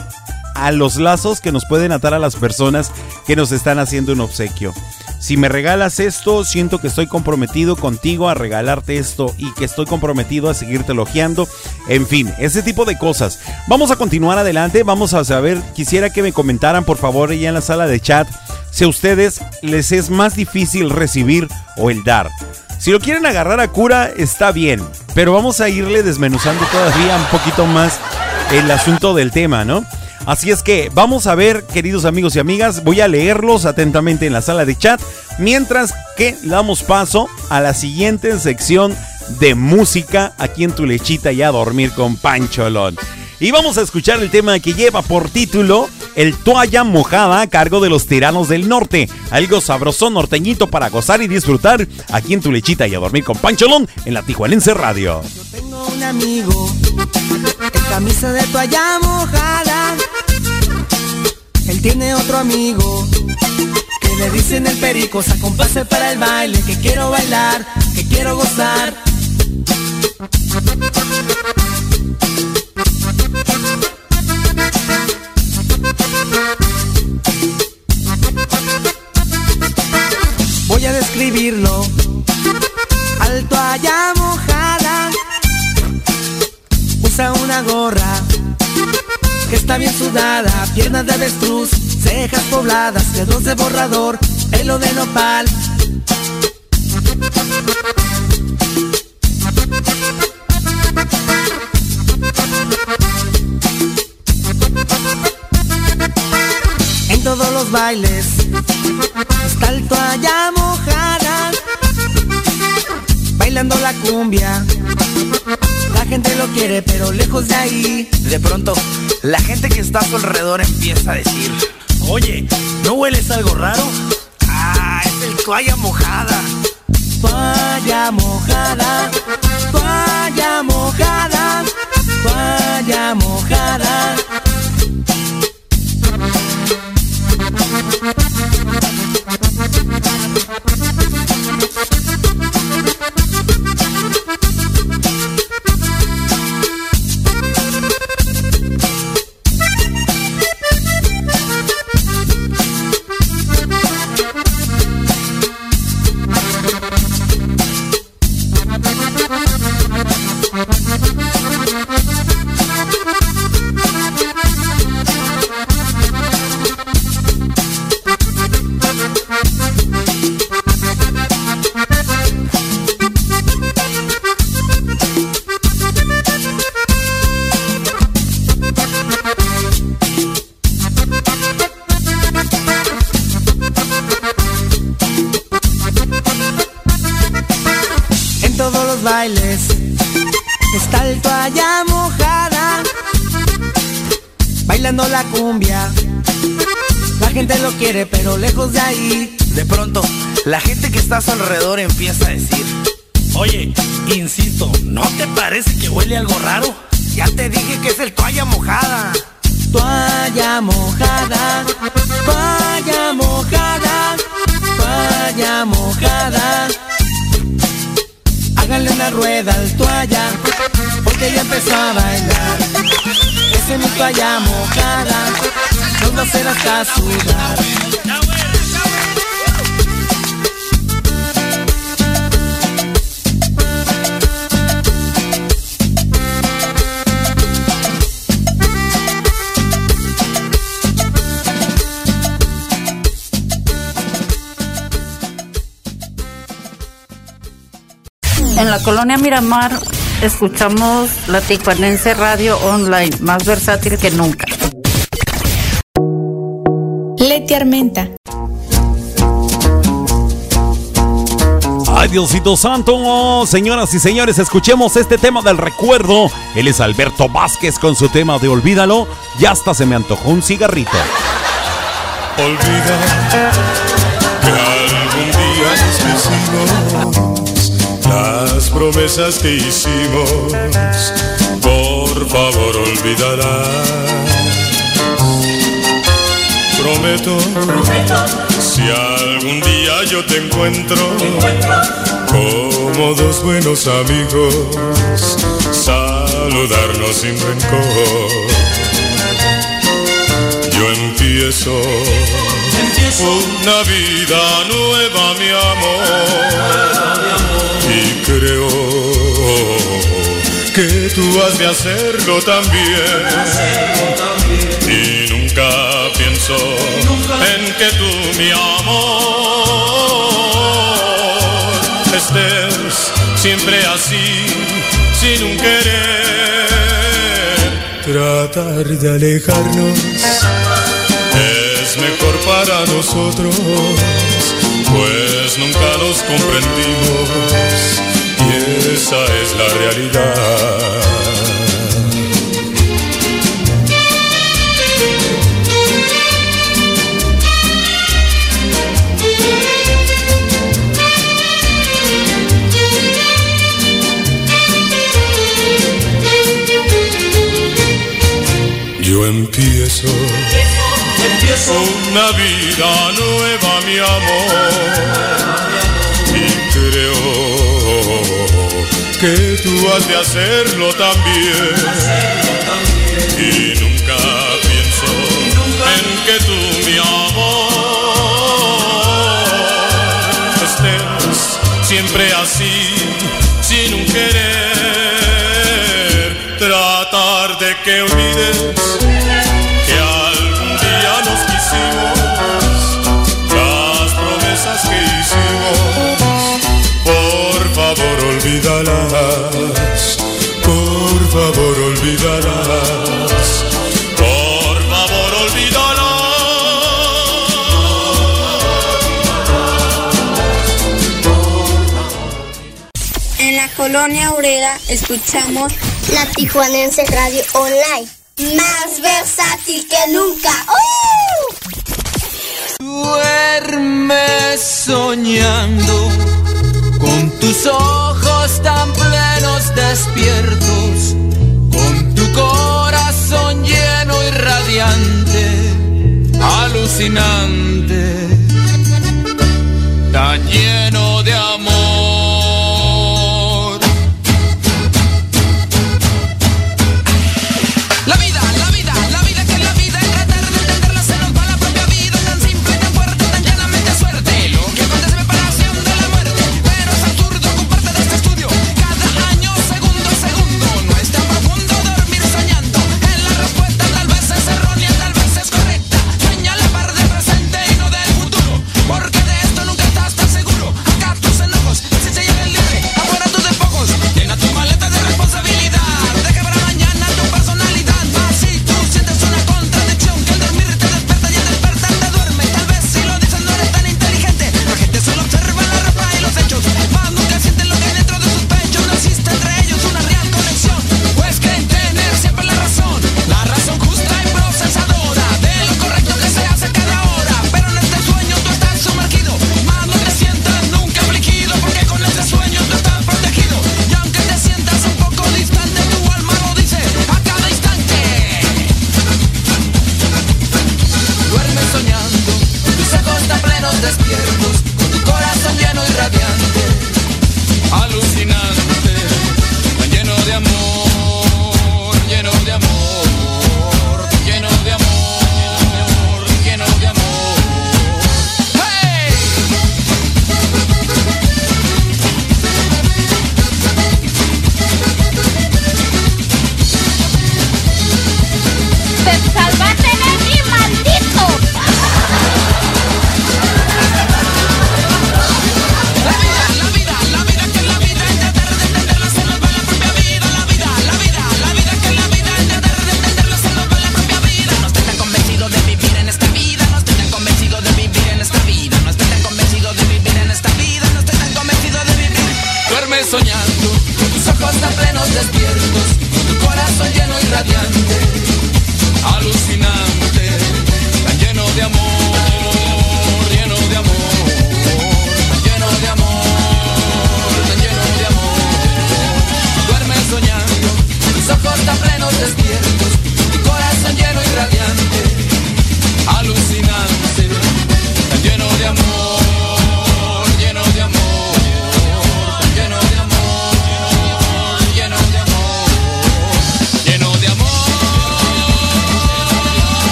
a los lazos que nos pueden atar a las personas que nos están haciendo un obsequio. Si me regalas esto, siento que estoy comprometido contigo a regalarte esto y que estoy comprometido a seguirte elogiando. En fin, ese tipo de cosas. Vamos a continuar adelante, vamos a saber, quisiera que me comentaran por favor ya en la sala de chat si a ustedes les es más difícil recibir o el dar. Si lo quieren agarrar a cura, está bien, pero vamos a irle desmenuzando todavía un poquito más el asunto del tema, ¿no? Así es que vamos a ver, queridos amigos y amigas, voy a leerlos atentamente en la sala de chat, mientras que damos paso a la siguiente sección de música aquí en tu lechita y a dormir con Pancholón. Y vamos a escuchar el tema que lleva por título El toalla mojada a cargo de los tiranos del norte. Algo sabroso norteñito para gozar y disfrutar aquí en tu lechita y a dormir con Pancholón en la Tijuanense Radio. Tengo un amigo en camisa de toalla mojada. Él tiene otro amigo que le dicen el perico, saca un pase para el baile, que quiero bailar, que quiero gozar. Describirlo. Al toalla mojada. Usa una gorra que está bien sudada, piernas de avestruz, cejas pobladas, dedos de borrador, pelo de nopal. En todos los bailes está el toalla bailando la cumbia. La gente lo quiere, pero lejos de ahí. De pronto, la gente que está a su alrededor empieza a decir, oye, ¿no hueles algo raro? Ah, es el toalla mojada. Toalla mojada, toalla mojada, toalla mojada. Lejos de ahí. De pronto, la gente que está a su alrededor empieza a decir, oye, insisto, ¿no te parece que huele algo raro? Ya te dije que es el toalla mojada. Toalla mojada, toalla mojada, toalla mojada. Háganle una rueda al toalla, porque ya empezó a bailar. Es mi toalla mojada, nos va a hacer hasta sudar. En la colonia Miramar escuchamos la Tijuanense Radio Online, más versátil que nunca. Leti Armenta. Ay, Diosito Santo, señoras y señores, escuchemos este tema del recuerdo. Él es Alberto Vázquez con su tema de Olvídalo. Ya hasta se me antojó un cigarrito. Olvida que algún día las promesas que hicimos, por favor olvidarás. Prometo, si algún día yo te encuentro, te encuentro. como dos buenos amigos, saludarnos sin rencor. Yo empiezo una vida nueva, mi amor creo que tú has de hacerlo también. Y nunca pienso en que tú, mi amor, estés siempre así, sin un querer. Tratar de alejarnos es mejor para nosotros, pues nunca los comprendimos esa es la realidad. Yo empiezo, empiezo una vida nueva, mi amor. que tú has de hacerlo también. Y nunca pienso en que tú Colonia Obrera escuchamos la Tijuanense Radio Online. Más versátil que nunca. ¡Uh! Duerme soñando con tus ojos tan plenos despiertos, con tu corazón lleno y radiante, alucinando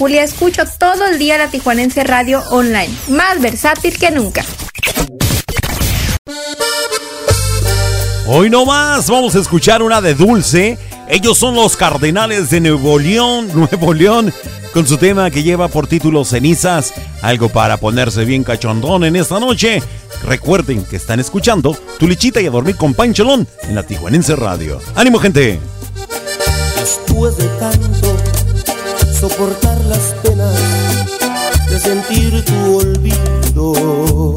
Julia escucho todo el día la Tijuanense Radio Online, más versátil que nunca. Hoy no más, vamos a escuchar una de Dulce. Ellos son los Cardenales de Nuevo León, Nuevo León, con su tema que lleva por título Cenizas, algo para ponerse bien cachondón en esta noche. Recuerden que están escuchando Tu Lichita y a dormir con Pancholón en la Tijuanense Radio. ¡Ánimo, gente! Después de tanto soportar las penas de sentir tu olvido.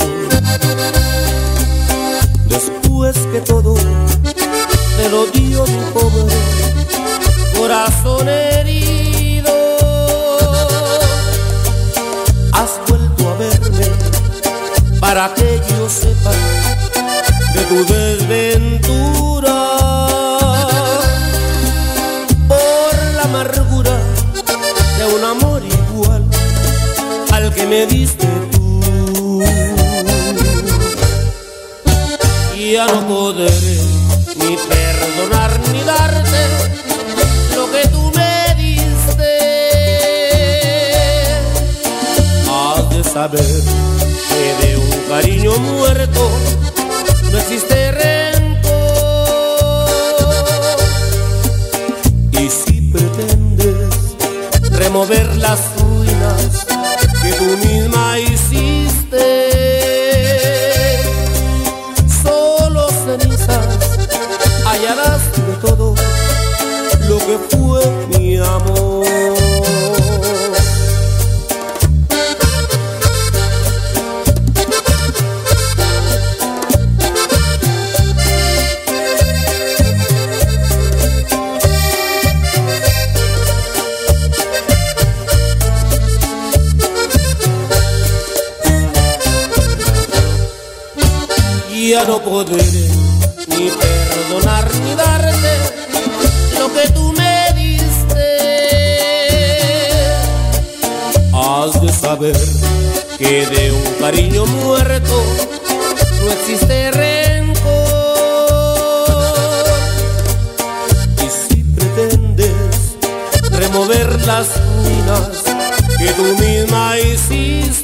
Después que todo te lo dio mi pobre corazón herido, has vuelto a verme para que yo sepa de tu desventura. Me diste tú. Y ya no podré ni perdonar ni darte lo que tú me diste. Has de saber que de un cariño muerto no existe rencor. Y si pretendes remover las tú misma hiciste, solo cenizas hallarás de todo lo que fue mi amor. No podré ni perdonar ni darte lo que tú me diste. Has de saber que de un cariño muerto no existe rencor. Y si pretendes remover las ruinas que tú misma hiciste,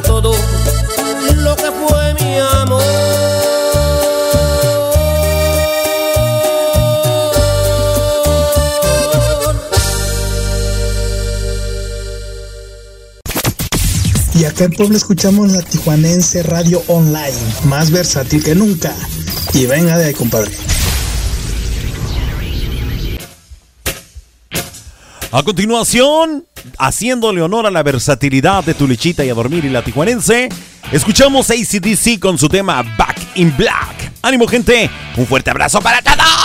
de todo lo que fue mi amor. Y acá en Puebla escuchamos la Tijuanense Radio Online, más versátil que nunca. Y venga de ahí, compadre. A continuación, haciéndole honor a la versatilidad de tu lechita y a dormir y la tijuanense, escuchamos ACDC con su tema Back in Black. ¡Ánimo, gente! ¡Un fuerte abrazo para todos!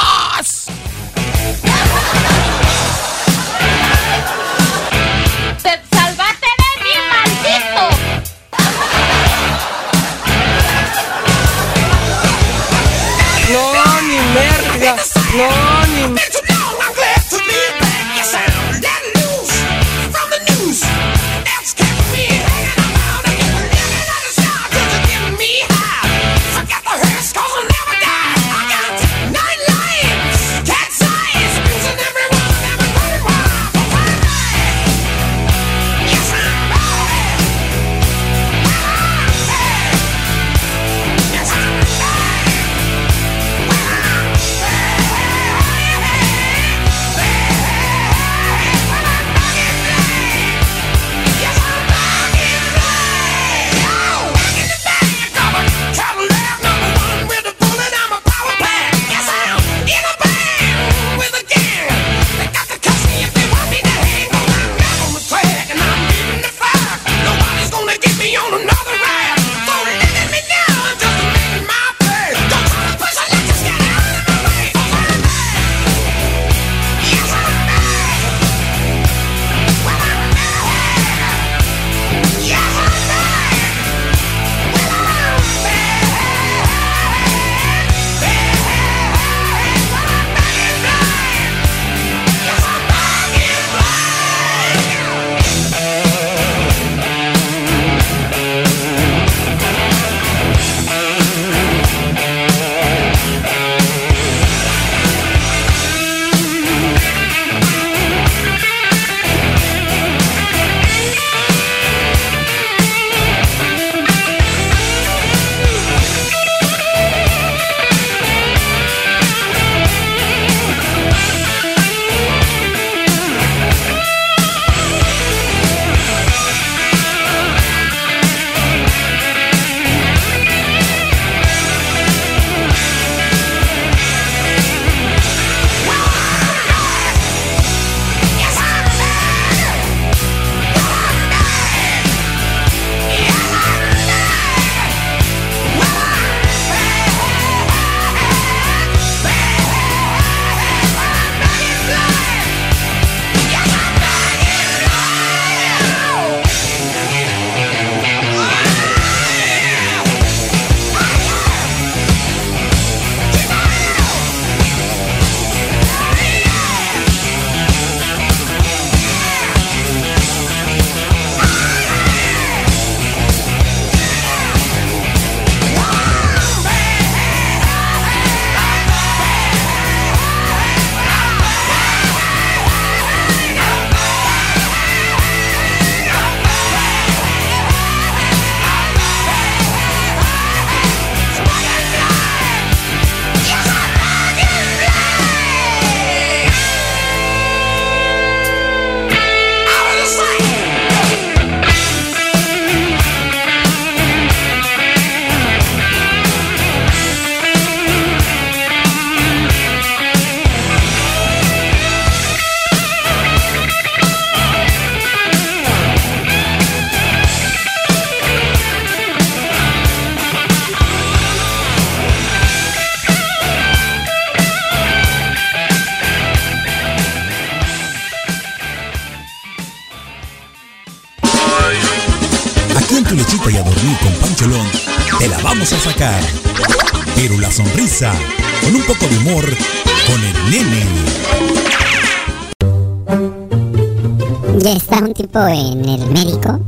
En el médico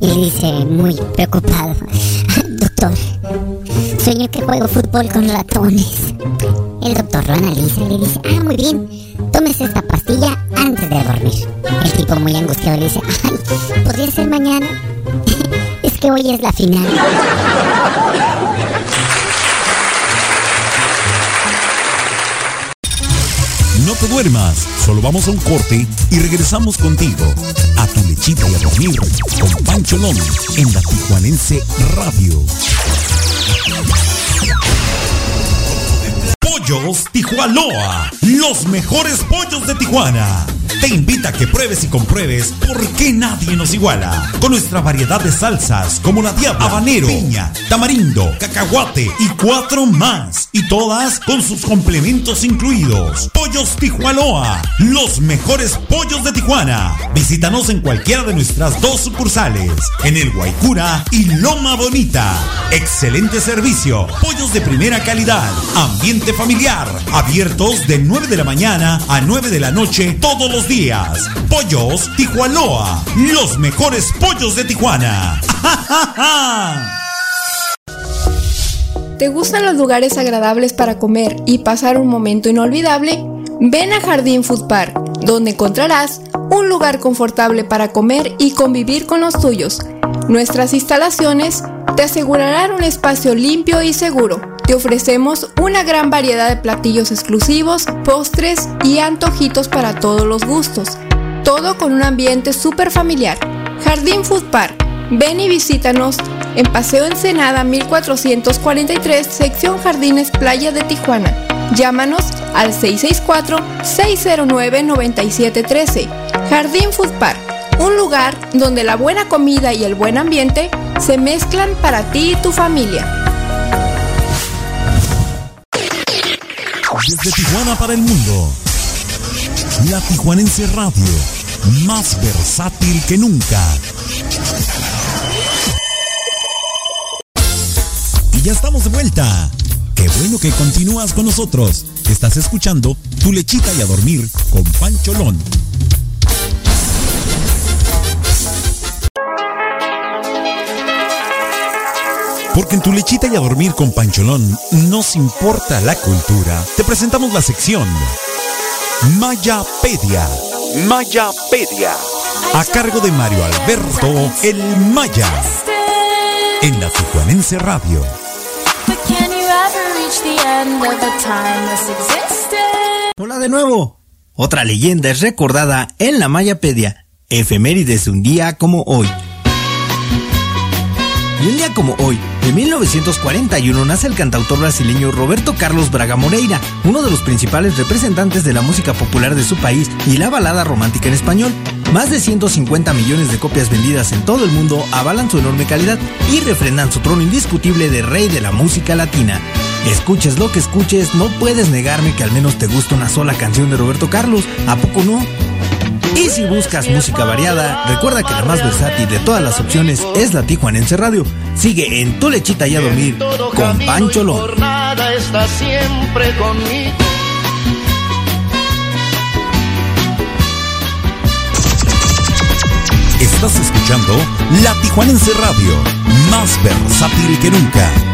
y le dice muy preocupado, doctor, sueño que juego fútbol con ratones. El doctor lo analiza y le dice, ah, muy bien, tómese esta pastilla antes de dormir. El tipo muy angustiado le dice, ay, ¿podría ser mañana? es que hoy es la final. Duermas, solo vamos a un corte y regresamos contigo a tu lechita y a dormir con Pancholón en la Tijuanense Radio. Pollos Tijuanoa, los mejores pollos de Tijuana. Te invita a que pruebes y compruebes por qué nadie nos iguala. Con nuestra variedad de salsas como la diabla, habanero, piña, tamarindo, cacahuate y cuatro más. Y todas con sus complementos incluidos. Pollos Tijuanoa, los mejores pollos de Tijuana. Visítanos en cualquiera de nuestras dos sucursales, en el Guaycura y Loma Bonita. Excelente servicio, pollos de primera calidad, ambiente familiar, abiertos de 9 de la mañana a 9 de la noche todos los días. Pollos Tijuanoa, los mejores pollos de Tijuana. ¿Te gustan los lugares agradables para comer y pasar un momento inolvidable? Ven a Jardín Food Park, donde encontrarás un lugar confortable para comer y convivir con los tuyos. Nuestras instalaciones te asegurarán un espacio limpio y seguro. Te ofrecemos una gran variedad de platillos exclusivos, postres y antojitos para todos los gustos. Todo con un ambiente súper familiar. Jardín Food Park. Ven y visítanos en Paseo Ensenada 1443, sección Jardines Playa de Tijuana. Llámanos al 664-609-9713. Jardín Food Park, un lugar donde la buena comida y el buen ambiente se mezclan para ti y tu familia. Desde Tijuana para el mundo. La Tijuanense Radio, más versátil que nunca. Y ya estamos de vuelta. Bueno que continúas con nosotros. Estás escuchando Tu lechita y a dormir con Pancholón. Porque en tu lechita y a dormir con Pancholón nos importa la cultura. Te presentamos la sección Mayapedia. Mayapedia. A cargo de Mario Alberto El Maya. En la Tijuanense Radio. Hola de nuevo. Otra leyenda es recordada en la Mayapedia. Efemérides de un día como hoy. Y un día como hoy, de 1941, nace el cantautor brasileño Roberto Carlos Braga Moreira, uno de los principales representantes de la música popular de su país y la balada romántica en español. Más de 150 millones de copias vendidas en todo el mundo avalan su enorme calidad y refrendan su trono indiscutible de rey de la música latina. Escuches lo que escuches, no puedes negarme que al menos te gusta una sola canción de Roberto Carlos, ¿a poco no? Y si buscas música variada, recuerda que la más versátil de todas las opciones es la Tijuanense Radio. Sigue en Tu Lechita y a Dormir con Pancho Lón. Está siempre conmigo. Estás escuchando La Tijuanense Radio, más versátil que nunca.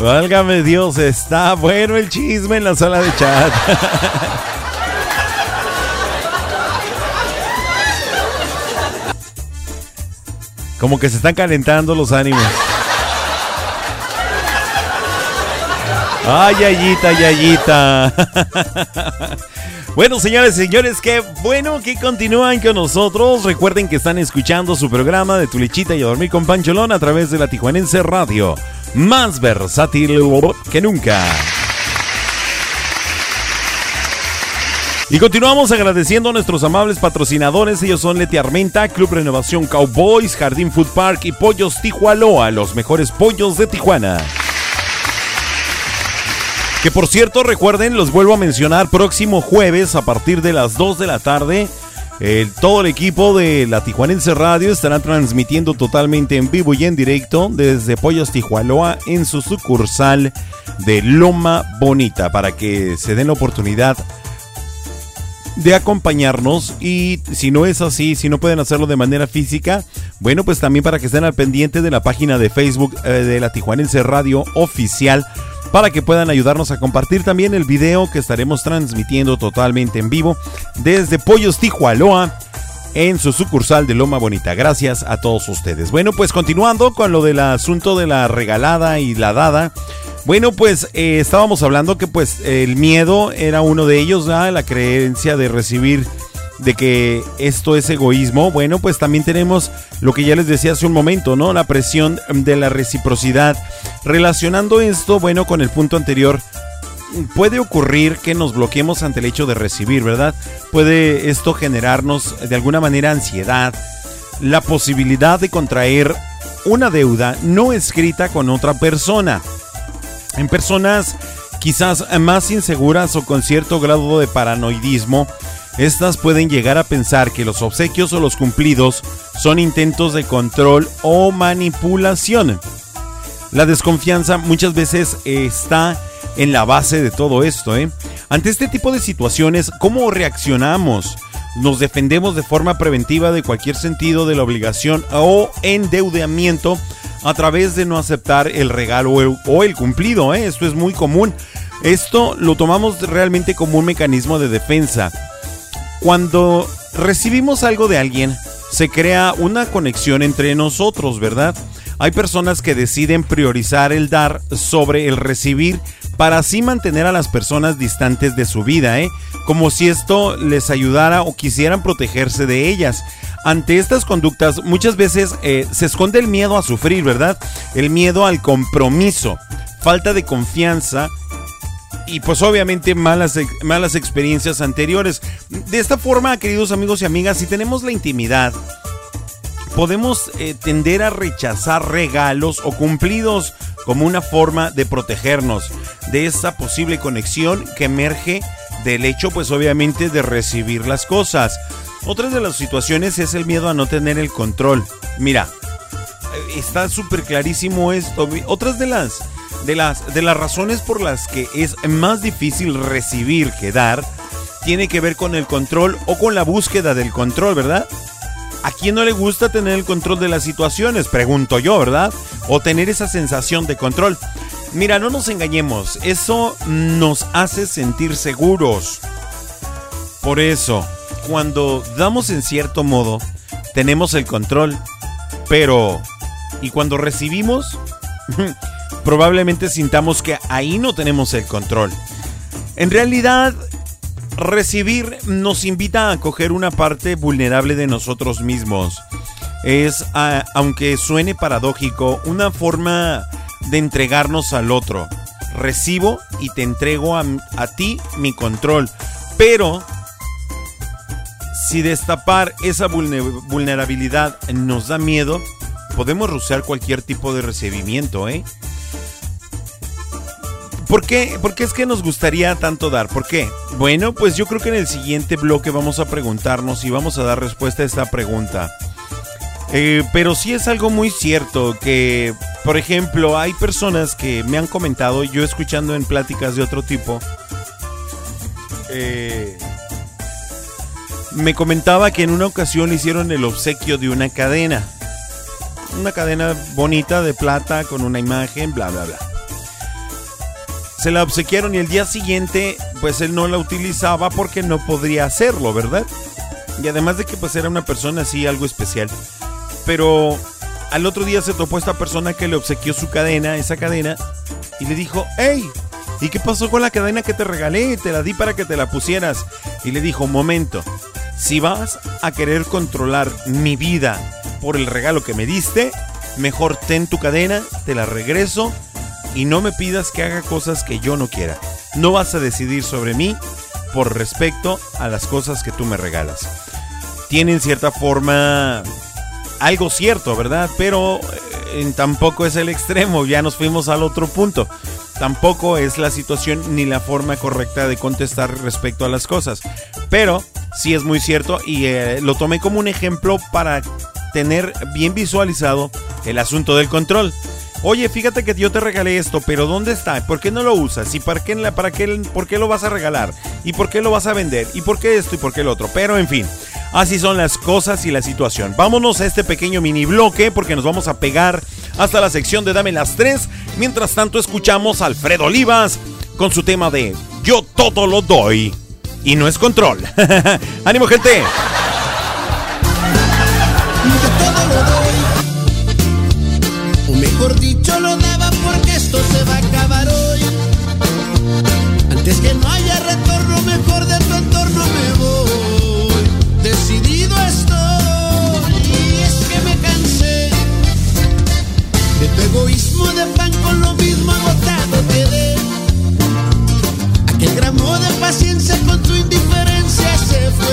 Válgame Dios, está bueno el chisme en la sala de chat. Como que se están calentando los ánimos. Ay, Yayita, Yayita. Bueno, señores y señores, qué bueno que continúan con nosotros. Recuerden que están escuchando su programa de Tu Lechita y a Dormir con Pancholón a través de la Tijuanense Radio. Más versátil que nunca. Y continuamos agradeciendo a nuestros amables patrocinadores. Ellos son Leti Armenta, Club Renovación Cowboys, Jardín Food Park y Pollos Tijualoa, los mejores pollos de Tijuana. Que por cierto, recuerden, los vuelvo a mencionar, próximo jueves a partir de las 2 de la tarde, el- todo el equipo de la Tijuanense Radio estará transmitiendo totalmente en vivo y en directo desde Pollos Tijualoa en su sucursal de Loma Bonita para que se den la oportunidad de acompañarnos y si no es así, si no pueden hacerlo de manera física, bueno, pues también para que estén al pendiente de la página de Facebook eh, de la Tijuanense Radio Oficial para que puedan ayudarnos a compartir también el video que estaremos transmitiendo totalmente en vivo desde Pollos Tijualoa en su sucursal de Loma Bonita. Gracias a todos ustedes. Bueno, pues continuando con lo del asunto de la regalada y la dada. Bueno, pues eh, estábamos hablando que pues el miedo era uno de ellos, la creencia de recibir, de que esto es egoísmo. Bueno, pues también tenemos lo que ya les decía hace un momento, ¿no? La presión de la reciprocidad. Relacionando esto, bueno, con el punto anterior, puede ocurrir que nos bloqueemos ante el hecho de recibir, ¿verdad? Puede esto generarnos de alguna manera ansiedad, la posibilidad de contraer una deuda no escrita con otra persona. En personas quizás más inseguras o con cierto grado de paranoidismo, estas pueden llegar a pensar que los obsequios o los cumplidos son intentos de control o manipulación. La desconfianza muchas veces está en la base de todo esto. ¿eh? Ante este tipo de situaciones, ¿cómo reaccionamos? ¿Nos defendemos de forma preventiva de cualquier sentido de la obligación o endeudamiento a través de no aceptar el regalo o el, cumplido? ¿eh? Esto es muy común. Esto lo tomamos realmente como un mecanismo de defensa. Cuando recibimos algo de alguien, se crea una conexión entre nosotros, ¿verdad? Hay personas que deciden priorizar el dar sobre el recibir para así mantener a las personas distantes de su vida, ¿eh? Como si esto les ayudara o quisieran protegerse de ellas. Ante estas conductas muchas veces eh, se esconde el miedo a sufrir, ¿verdad? El miedo al compromiso, falta de confianza y pues obviamente malas, malas experiencias anteriores. De esta forma, queridos amigos y amigas, si tenemos la intimidad, podemos eh, tender a rechazar regalos o cumplidos como una forma de protegernos de esa posible conexión que emerge del hecho, pues obviamente, de recibir las cosas. Otra de las situaciones es el miedo a no tener el control. Mira, está súper clarísimo esto. Otras de las, de, las, de las razones por las que es más difícil recibir que dar tiene que ver con el control o con la búsqueda del control, ¿verdad? ¿A quién no le gusta tener el control de las situaciones? Pregunto yo, ¿verdad? O tener esa sensación de control. Mira, no nos engañemos, eso nos hace sentir seguros. Por eso, cuando damos en cierto modo, tenemos el control, pero ¿y cuando recibimos? Probablemente sintamos que ahí no tenemos el control. En realidad, recibir nos invita a coger una parte vulnerable de nosotros mismos. Es, aunque suene paradójico, una forma de entregarnos al otro. Recibo y te entrego a, a ti mi control. Pero si destapar esa vulne- vulnerabilidad nos da miedo, podemos rociar cualquier tipo de recibimiento, ¿eh? ¿Por qué? ¿Por qué es que nos gustaría tanto dar? ¿Por qué? Bueno, pues yo creo que en el siguiente bloque vamos a preguntarnos y vamos a dar respuesta a esta pregunta. Eh, pero sí es algo muy cierto que, por ejemplo, hay personas que me han comentado, yo escuchando en pláticas de otro tipo, eh, me comentaba que en una ocasión hicieron el obsequio de una cadena. Una cadena bonita de plata con una imagen, bla, bla, bla. Se la obsequiaron y el día siguiente, pues él no la utilizaba porque no podría hacerlo, ¿verdad? Y además de que pues era una persona así, algo especial. Pero al otro día se topó esta persona que le obsequió su cadena, esa cadena, y le dijo, hey, ¿y qué pasó con la cadena que te regalé? Te la di para que te la pusieras. Y le dijo, momento, si vas a querer controlar mi vida por el regalo que me diste, mejor ten tu cadena, te la regreso y no me pidas que haga cosas que yo no quiera. No vas a decidir sobre mí por respecto a las cosas que tú me regalas. Tiene en cierta forma algo cierto, ¿verdad? Pero eh, tampoco es el extremo, ya nos fuimos al otro punto. Tampoco es la situación ni la forma correcta de contestar respecto a las cosas. Pero sí es muy cierto y eh, lo tomé como un ejemplo para tener bien visualizado el asunto del control. Oye, fíjate que yo te regalé esto, pero ¿dónde está? ¿Por qué no lo usas? ¿Y para qué, para qué, por qué lo vas a regalar? ¿Y por qué lo vas a vender? ¿Y por qué esto y por qué lo otro? Pero en fin, así son las cosas y la situación. Vámonos a este pequeño mini bloque porque nos vamos a pegar hasta la sección de Dame las 3. Mientras tanto, escuchamos a Alfredo Olivas con su tema de Yo todo lo doy. Y no es control. ¡Ánimo, gente! Mejor dicho, lo daba porque esto se va a acabar hoy. Antes que no haya retorno, mejor de tu entorno me voy. Decidido estoy, y es que me cansé de tu egoísmo de pan con lo mismo agotado quedé. Aquel gramo de paciencia con tu indiferencia se fue.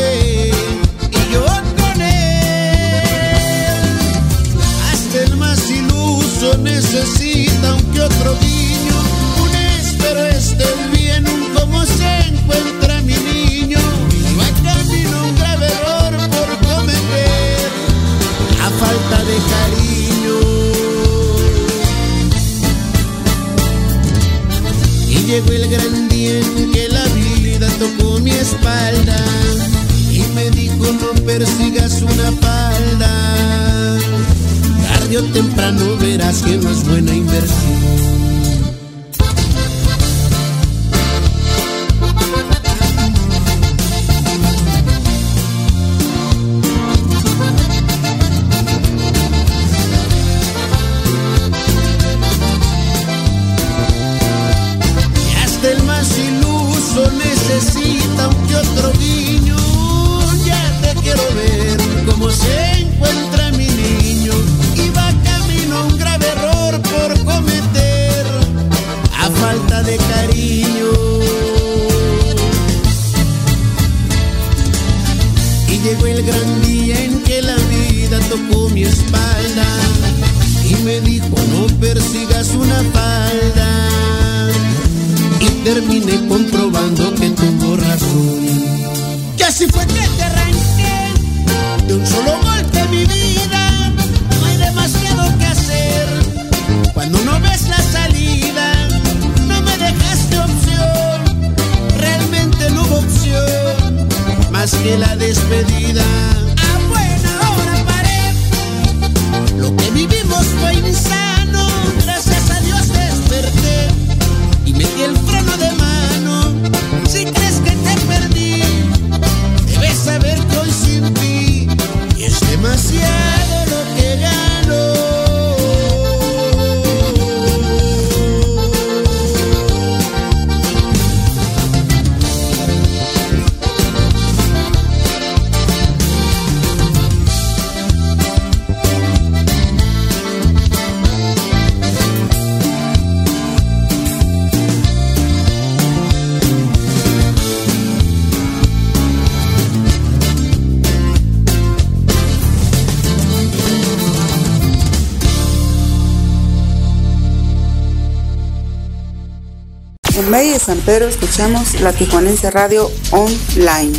San Pedro escuchamos la Tijuanense Radio Online,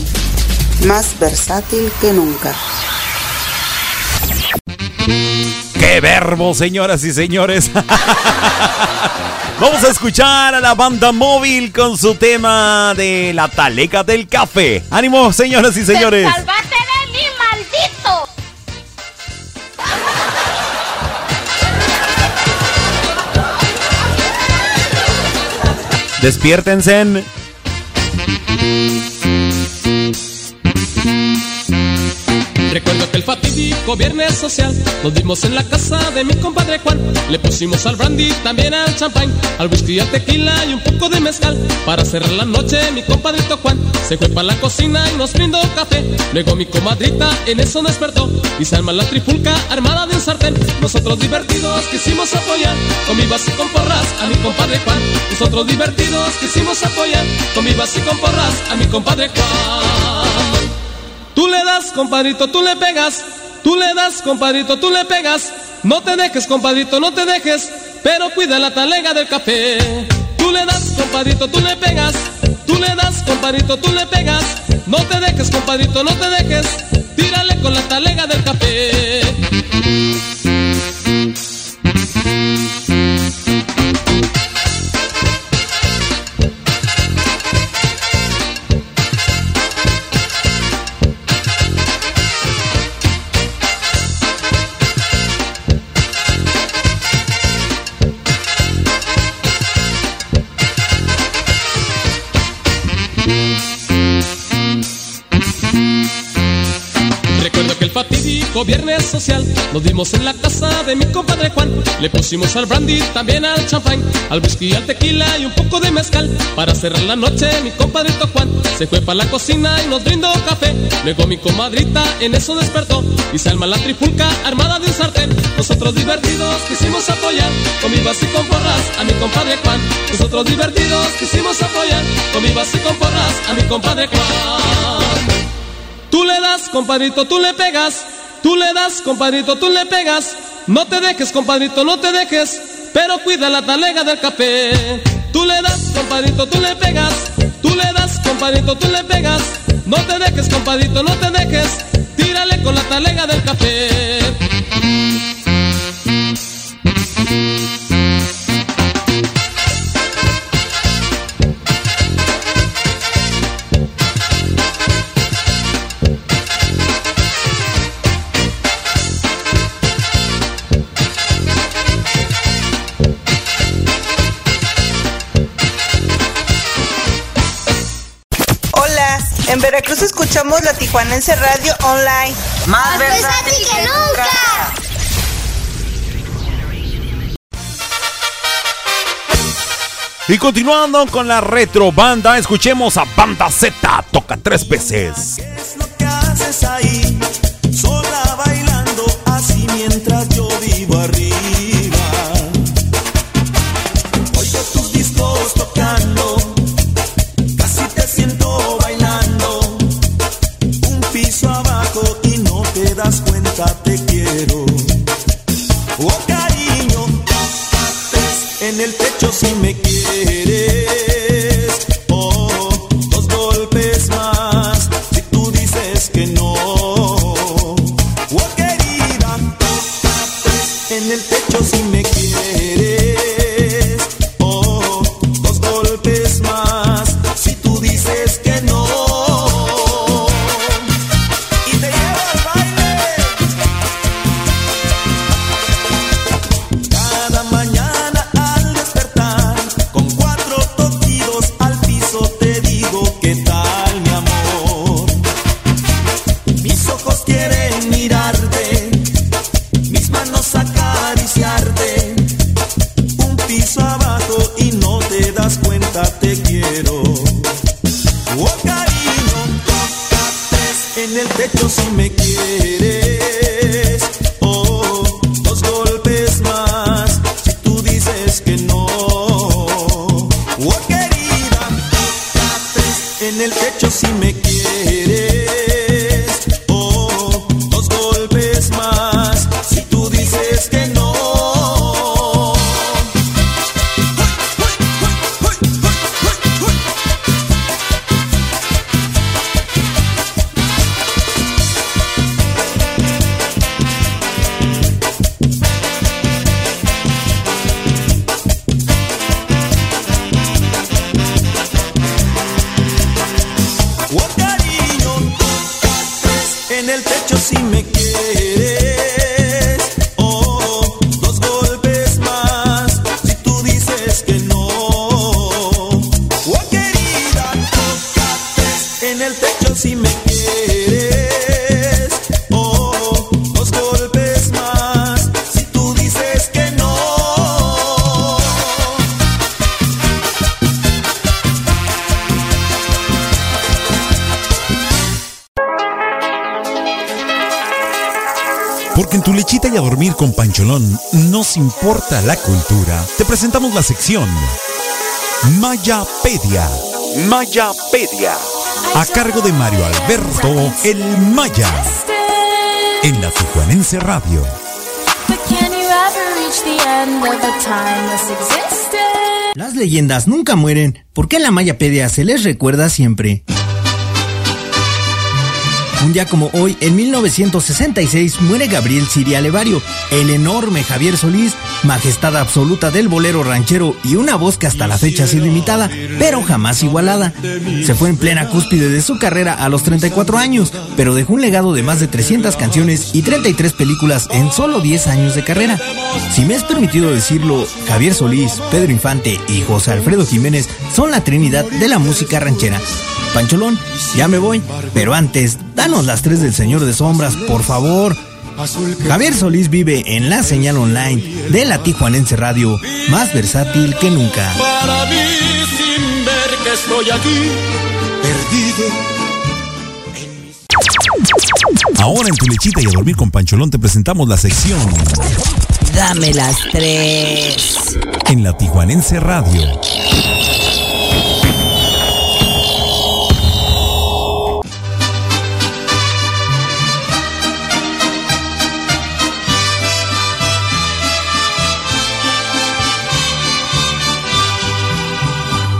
más versátil que nunca. ¡Qué verbo, señoras y señores! Vamos a escuchar a la banda móvil con su tema de la taleca del café. ¡Ánimo, señoras y señores! Despiértense. Fatídico viernes social. Nos dimos en la casa de mi compadre Juan. Le pusimos al brandy, también al champán Al whisky, al tequila y un poco de mezcal. Para cerrar la noche mi compadrito Juan Se fue para la cocina y nos brindó café. Luego mi comadrita en eso despertó Y se arma la tripulca armada de un sartén. Nosotros divertidos quisimos apoyar Con vivas y con porras a mi compadre Juan. Nosotros divertidos quisimos apoyar Con vivas y con porras a mi compadre Juan. Tú le das, compadrito, tú le pegas. Tú le das, compadrito, tú le pegas. No te dejes, compadrito, no te dejes. Pero cuida la talega del café. Tú le das, compadrito, tú le pegas. Tú le das, compadrito, tú le pegas. No te dejes, compadrito, no te dejes. Tírale con la talega del café. Nos dimos en la casa de mi compadre Juan. Le pusimos al brandy, también al champán Al whisky, al tequila y un poco de mezcal. Para cerrar la noche mi compadrito Juan Se fue para la cocina y nos brindó café. Luego mi comadrita en eso despertó Y se alma la tripulca armada de un sartén. Nosotros divertidos quisimos apoyar Con vivas y con porras a mi compadre Juan. Nosotros divertidos quisimos apoyar Con vivas y con porras a mi compadre Juan. Tú le das, compadrito, tú le pegas. Tú le das, compadrito, tú le pegas. No te dejes, compadrito, no te dejes. Pero cuida la talega del café. Tú le das, compadrito, tú le pegas. Tú le das, compadrito, tú le pegas. No te dejes, compadrito, no te dejes. Tírale con la talega del café. Escuchamos la Tijuanense Radio Online. Más versátil que nunca. Y continuando con la retro banda, escuchemos a Banda Z, toca tres veces. ¿Qué haces ahí? En el techo si me quieres. Pancholón nos importa la cultura. Te presentamos la sección Mayapedia. Mayapedia. A cargo de Mario Alberto El Maya. En la Tijuanense Radio. Las leyendas nunca mueren, porque en la Mayapedia se les recuerda siempre. Un día como hoy, en 1966, muere Gabriel Siria Levario, el enorme Javier Solís, majestad absoluta del bolero ranchero y una voz que hasta la fecha ha sido imitada, pero jamás igualada. Se fue en plena cúspide de su carrera a los 34 años, pero dejó un legado de más de 300 canciones y 33 películas en solo 10 años de carrera. Si me es permitido decirlo, Javier Solís, Pedro Infante y José Alfredo Jiménez son la trinidad de la música ranchera. Pancholón, ya me voy, pero antes, danos las tres del Señor de Sombras, por favor. Javier Solís vive en la señal online de la Tijuanense Radio, más versátil que nunca. Para mí, sin ver que estoy aquí, perdido. Ahora en tu lechita y a dormir con Pancholón te presentamos la sección Dame las tres. en la Tijuanense Radio.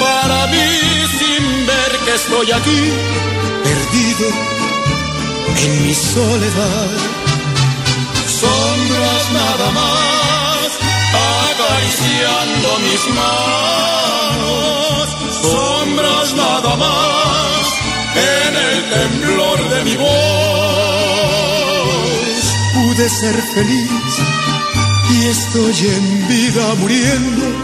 para mí sin ver que estoy aquí, perdido en mi soledad. Sombras nada más acariciando mis manos, sombras nada más en el temblor de mi voz. Pude ser feliz y estoy en vida muriendo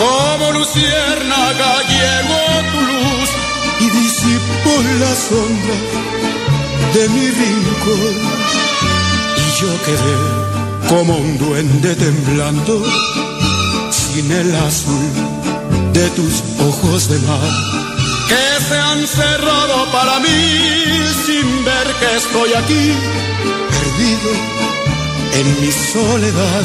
Como luciérnaga llegó tu luz y disipó la sombra de mi rincón. Y yo quedé como un duende temblando sin el azul de tus ojos de mar. que se han cerrado para mí sin ver que estoy aquí perdido en mi soledad.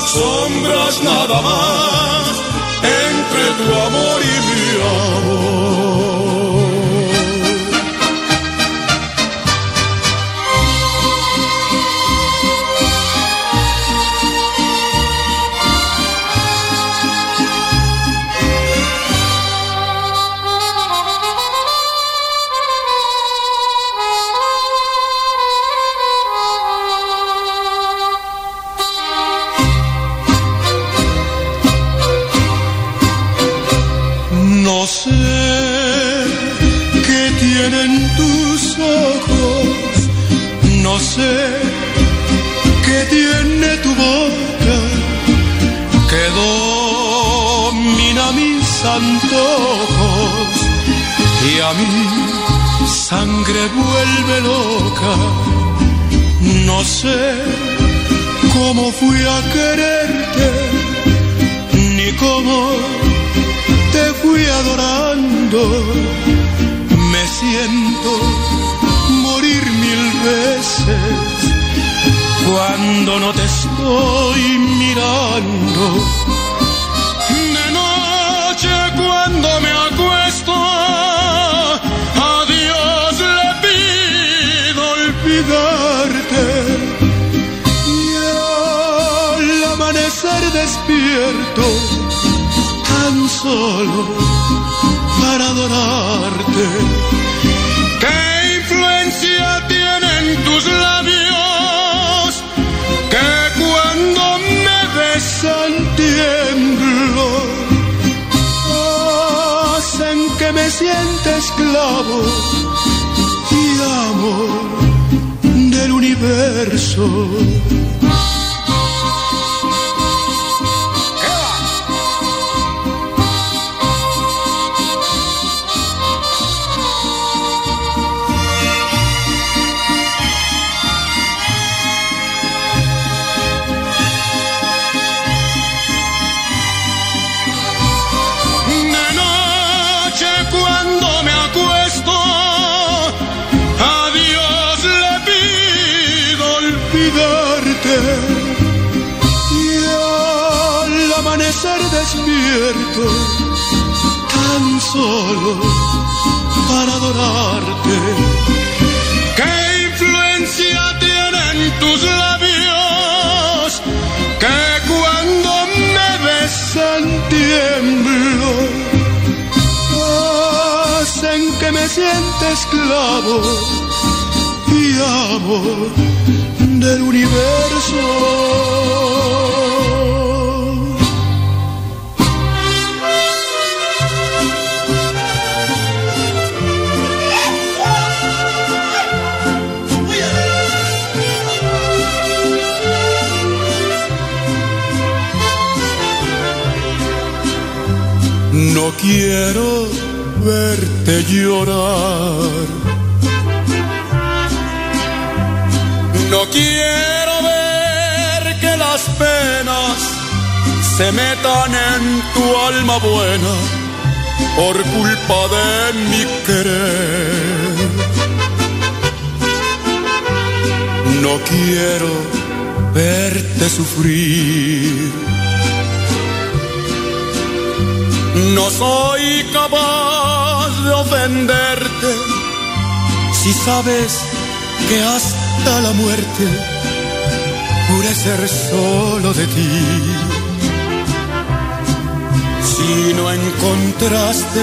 sombras nada más entre tu amor y mi amor. A mi sangre vuelve loca. No sé cómo fui a quererte, ni cómo te fui adorando, me siento morir mil veces cuando no te estoy mirando. Despierto tan solo para adorarte. ¿Qué influencia tienen tus labios que cuando me besan tiemblo? Hacen que me sienta esclavo y amor del universo. Y al amanecer despierto tan solo para adorarte. ¿Qué influencia tienen tus labios que cuando me besan tiemblo? Hacen que me sienta esclavo y amor del universo. No quiero verte llorar. Se metan en tu alma buena por culpa de mi querer. No quiero verte sufrir. No soy capaz de ofenderte si sabes que hasta la muerte juré ser solo de ti. Si no encontraste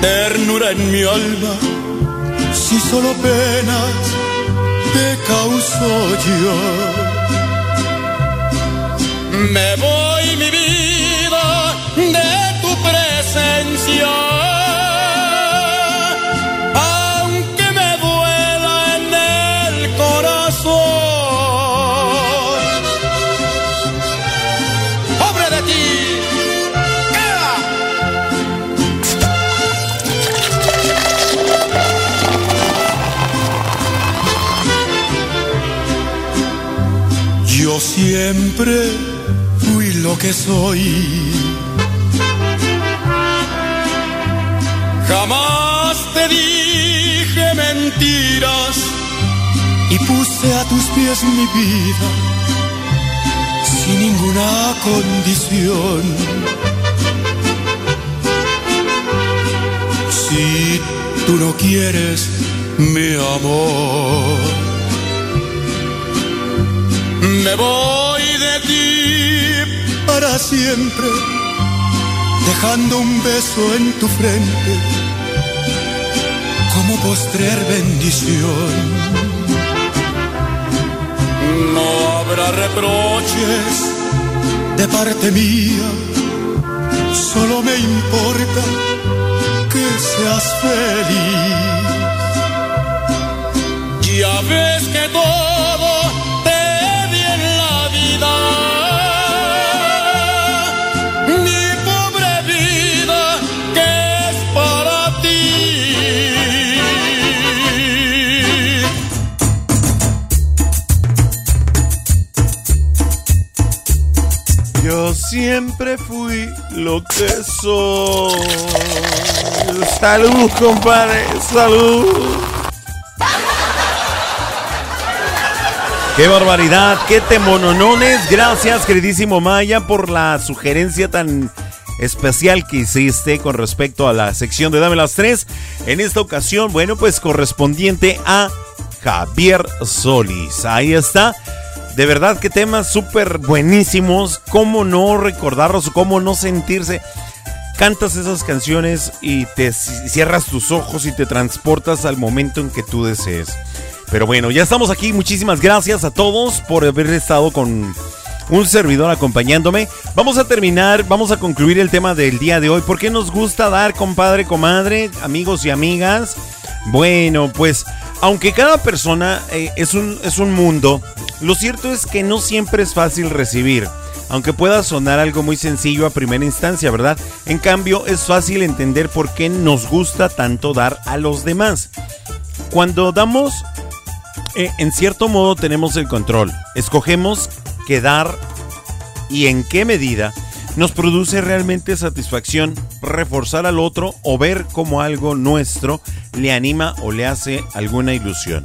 ternura en mi alma, si solo penas te causo yo. Me voy mi vida de tu presencia. Siempre fui lo que soy. Jamás te dije mentiras y puse a tus pies mi vida sin ninguna condición. Si tú no quieres mi amor, me voy de ti para siempre, dejando un beso en tu frente como postrer bendición. No habrá reproches de parte mía, solo me importa que seas feliz. Ya ves lo que soy. Salud, compadre, salud. Qué barbaridad, qué temononones. Gracias, queridísimo Maya, por la sugerencia tan especial que hiciste con respecto a la sección de Dame las Tres. En esta ocasión, bueno, pues correspondiente a Javier Solís. Ahí está. De verdad que temas súper buenísimos. ¿Cómo no recordarlos cómo no sentirse? Cantas esas canciones y te cierras tus ojos y te transportas al momento en que tú desees. Pero bueno, ya estamos aquí. Muchísimas gracias a todos por haber estado con un servidor acompañándome. Vamos a terminar, vamos a concluir el tema del día de hoy. ¿Por qué nos gusta dar, compadre, comadre, amigos y amigas? Bueno, pues aunque cada persona eh, es, un, es un mundo, lo cierto es que no siempre es fácil recibir. Aunque pueda sonar algo muy sencillo a primera instancia, ¿verdad? En cambio, es fácil entender por qué nos gusta tanto dar a los demás. Cuando damos, eh, en cierto modo tenemos el control. Escogemos qué dar y en qué medida nos produce realmente satisfacción reforzar al otro o ver como algo nuestro le anima o le hace alguna ilusión.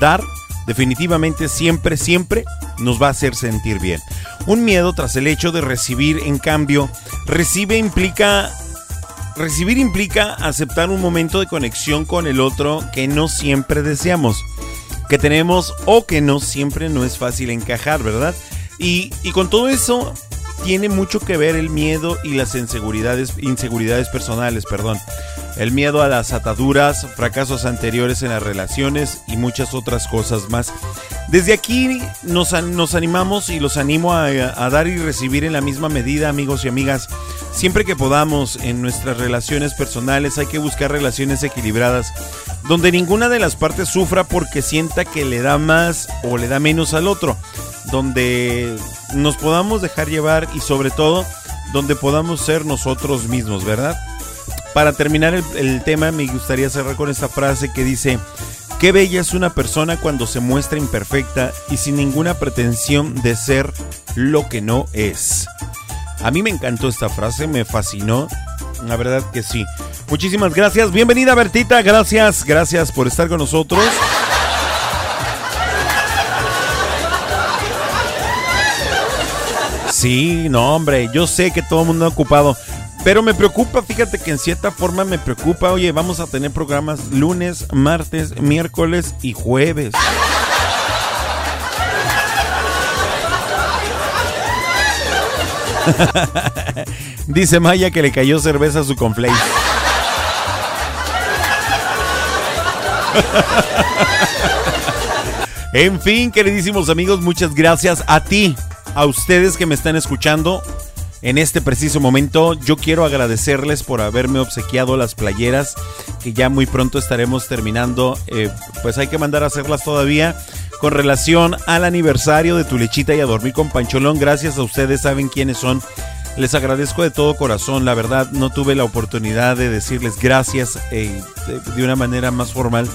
Dar definitivamente siempre, siempre nos va a hacer sentir bien. Un miedo tras el hecho de recibir, en cambio, recibe implica... Recibir implica aceptar un momento de conexión con el otro que no siempre deseamos, que tenemos o que no siempre no es fácil encajar, ¿verdad? Y, y con todo eso tiene mucho que ver el miedo y las inseguridades, personales, perdón. El miedo a las ataduras, fracasos anteriores en las relaciones y muchas otras cosas más. Desde aquí nos, nos animamos y los animo a, a, dar y recibir en la misma medida, amigos y amigas. Siempre que podamos en nuestras relaciones personales hay que buscar relaciones equilibradas, donde ninguna de las partes sufra porque sienta que le da más o le da menos al otro, donde nos podamos dejar llevar y sobre todo donde podamos ser nosotros mismos, ¿verdad? Para terminar el, tema, me gustaría cerrar con esta frase que dice: Qué bella es una persona cuando se muestra imperfecta y sin ninguna pretensión de ser lo que no es. A mí me encantó esta frase, me fascinó. La verdad que sí. Muchísimas gracias. Bienvenida Bertita. Gracias, gracias por estar con nosotros. Sí, no, hombre, yo sé que todo el mundo ha ocupado. Pero me preocupa, fíjate que en cierta forma me preocupa. Oye, vamos a tener programas lunes, martes, miércoles y jueves. Dice Maya que le cayó cerveza a su conflate. En fin, queridísimos amigos, muchas gracias a ti, a ustedes que me están escuchando en este preciso momento. Yo quiero agradecerles por haberme obsequiado las playeras que ya muy pronto estaremos terminando. Eh, pues hay que mandar a hacerlas todavía. Con relación al aniversario de Tu Lechita y a Dormir con Pancholón, gracias a ustedes, saben quiénes son. Les agradezco de todo corazón, la verdad no tuve la oportunidad de decirles gracias eh, de, de una manera más formal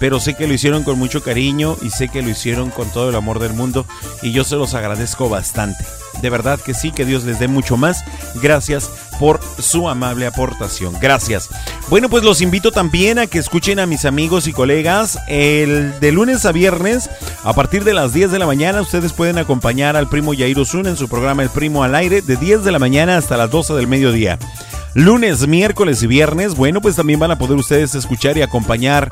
pero sé que lo hicieron con mucho cariño y sé que lo hicieron con todo el amor del mundo y yo se los agradezco bastante. De verdad que sí, que Dios les dé mucho más. Gracias por su amable aportación. Gracias. Bueno, pues los invito también a que escuchen a mis amigos y colegas el de lunes a viernes a partir de las 10 de la mañana. Ustedes pueden acompañar al primo Yair Osuna en su programa El Primo al Aire de 10 de la mañana hasta las 12 del mediodía lunes, miércoles y viernes, bueno, pues también van a poder ustedes escuchar y acompañar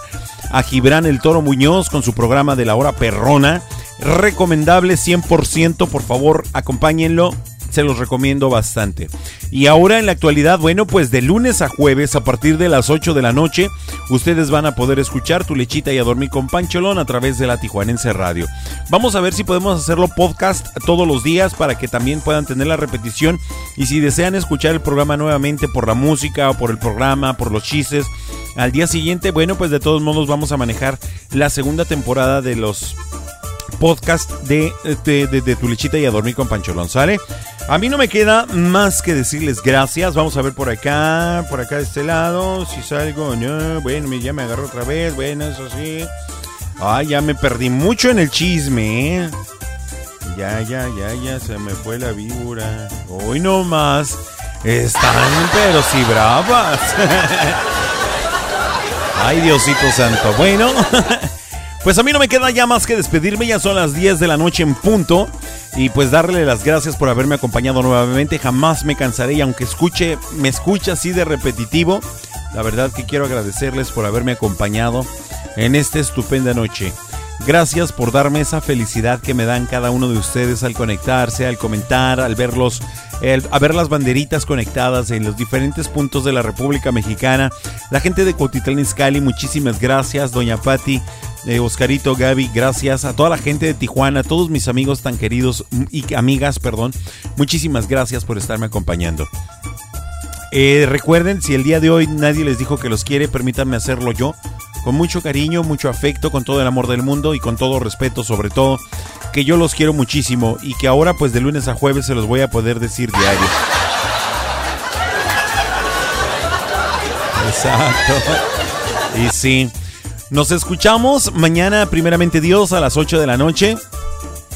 a Gibran el Toro Muñoz con su programa de la hora perrona. Recomendable 100%, por favor, acompáñenlo. Se los recomiendo bastante. Y ahora en la actualidad, bueno, pues de lunes a jueves a partir de las 8 de la noche, ustedes van a poder escuchar Tu Lechita y a Dormir con Pancholón a través de la Tijuanense Radio. Vamos a ver si podemos hacerlo podcast todos los días para que también puedan tener la repetición. Y si desean escuchar el programa nuevamente por la música o por el programa, por los chistes, al día siguiente, bueno, pues de todos modos vamos a manejar la segunda temporada de los podcast de, de, de, Tu Lechita y a Dormir con Pancholón, ¿sale? A mí no me queda más que decirles gracias. Vamos a ver por acá, por acá de este lado, si salgo no. Bueno, ya me agarró otra vez, bueno, eso sí. Ay, ya me perdí mucho en el chisme, ¿eh? Ya, ya, ya, ya, se me fue la víbora. Hoy no más. Están, pero sí bravas. Ay, Diosito Santo. Bueno. Pues a mí no me queda ya más que despedirme, ya son las 10 de la noche en punto. Y pues darle las gracias por haberme acompañado nuevamente. Jamás me cansaré y aunque escuche, me escucha así de repetitivo, la verdad que quiero agradecerles por haberme acompañado en esta estupenda noche. Gracias por darme esa felicidad que me dan cada uno de ustedes al conectarse, al comentar, al verlos, a ver las banderitas conectadas en los diferentes puntos de la República Mexicana. La gente de Cuautitlán Izcalli, muchísimas gracias. Doña Patti, eh, Oscarito, Gaby, gracias a toda la gente de Tijuana, a todos mis amigos tan queridos y amigas, perdón. Muchísimas gracias por estarme acompañando. Eh, recuerden, si el día de hoy nadie les dijo que los quiere, permítanme hacerlo yo. Con mucho cariño, mucho afecto, con todo el amor del mundo y con todo respeto sobre todo, que yo los quiero muchísimo y que ahora pues de lunes a jueves se los voy a poder decir diario. Exacto. Y sí. Nos escuchamos mañana, primeramente Dios, a las 8 de la noche.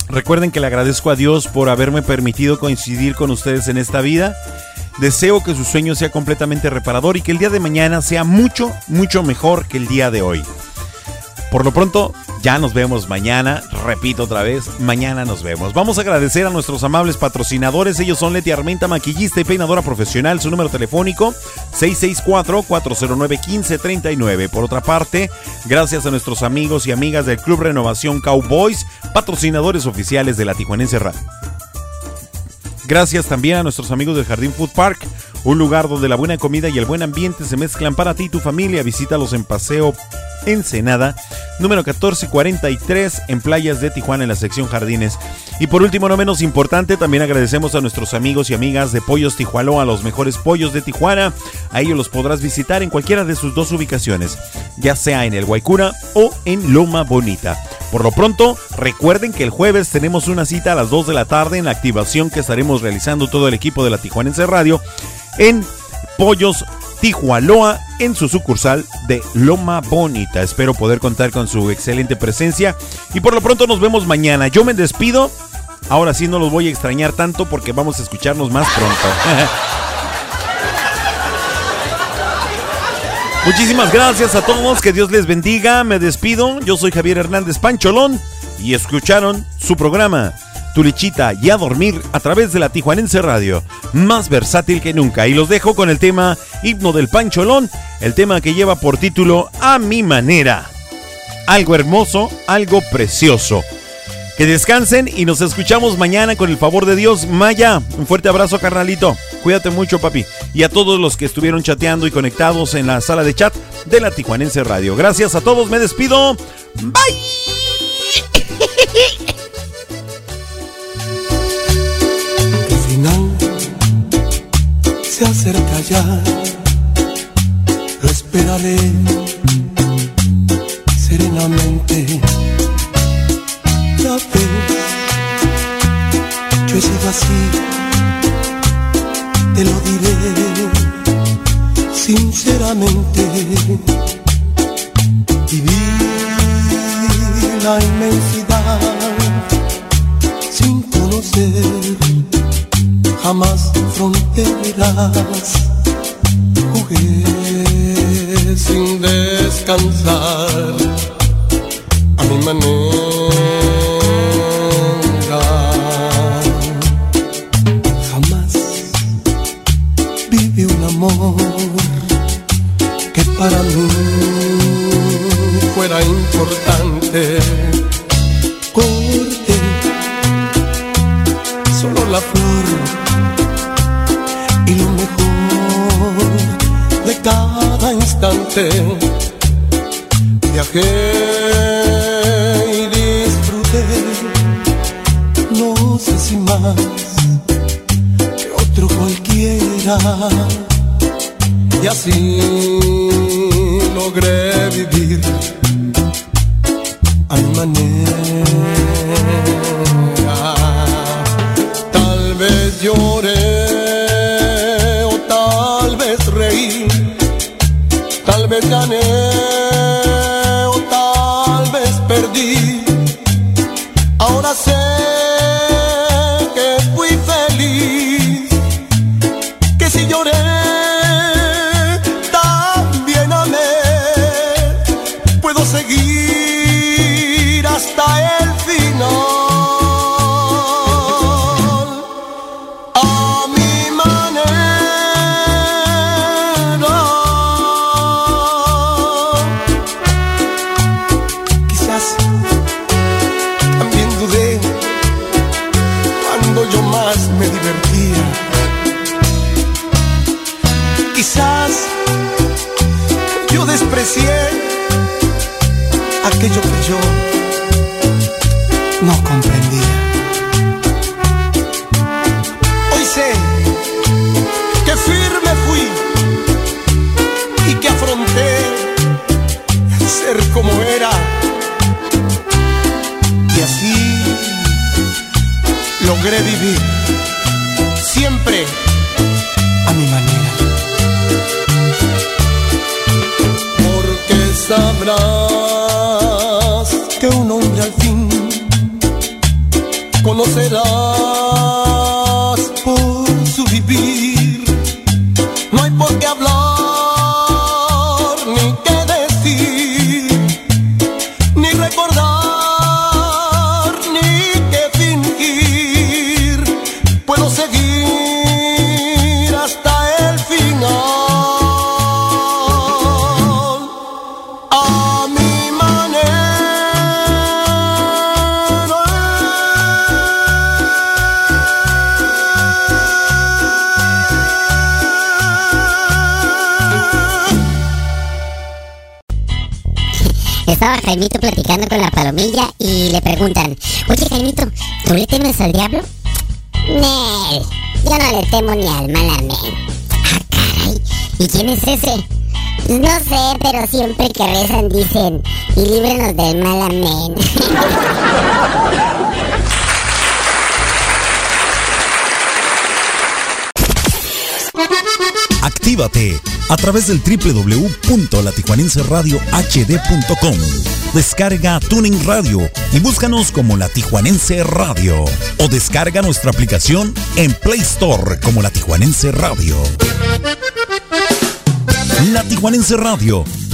Recuerden que le agradezco a Dios por haberme permitido coincidir con ustedes en esta vida. Deseo que su sueño sea completamente reparador y que el día de mañana sea mucho, mucho mejor que el día de hoy. Por lo pronto, ya nos vemos mañana. Repito otra vez, mañana nos vemos. Vamos a agradecer a nuestros amables patrocinadores. Ellos son Leti Armenta, maquillista y peinadora profesional. Su número telefónico 664-409-1539. Por otra parte, gracias a nuestros amigos y amigas del Club Renovación Cowboys, patrocinadores oficiales de la Tijuanense Radio. Gracias también a nuestros amigos del Jardín Food Park, un lugar donde la buena comida y el buen ambiente se mezclan para ti y tu familia. Visítalos en Paseo Ensenada, número 1443, en Playas de Tijuana, en la sección Jardines. Y por último, no menos importante, también agradecemos a nuestros amigos y amigas de Pollos Tijualoa, los mejores pollos de Tijuana. A ellos los podrás visitar en cualquiera de sus dos ubicaciones, ya sea en el Guaycura o en Loma Bonita. Por lo pronto, recuerden que el jueves tenemos una cita a las 2 de la tarde en la activación que estaremos realizando todo el equipo de la Tijuanense Radio en Pollos Tijualoa en su sucursal de Loma Bonita. Espero poder contar con su excelente presencia y por lo pronto nos vemos mañana. Yo me despido. Ahora sí no los voy a extrañar tanto porque vamos a escucharnos más pronto. Muchísimas gracias a todos, que Dios les bendiga, me despido, yo soy Javier Hernández Pancholón y escucharon su programa Tulichita y a dormir a través de la Tijuanense Radio, más versátil que nunca. Y los dejo con el tema Himno del Pancholón, el tema que lleva por título A mi manera. Algo hermoso, algo precioso. Que descansen y nos escuchamos mañana con el favor de Dios. Maya, un fuerte abrazo, carnalito. Cuídate mucho, papi. Y a todos los que estuvieron chateando y conectados en la sala de chat de la Tijuanense Radio. Gracias a todos, me despido. Bye. Se acerca ya. Lo esperaré serenamente. Ya ves, yo he sido así. Te lo diré sinceramente. Viví la inmensidad sin conocer jamás fronteras. Jugué sin descansar a mi manera. Del. Actívate a través del www.latijuanenseradiohd.com. Descarga Tuning Radio y búscanos como La Tijuanense Radio. O descarga nuestra aplicación en Play Store como La Tijuanense Radio. La Tijuanense Radio,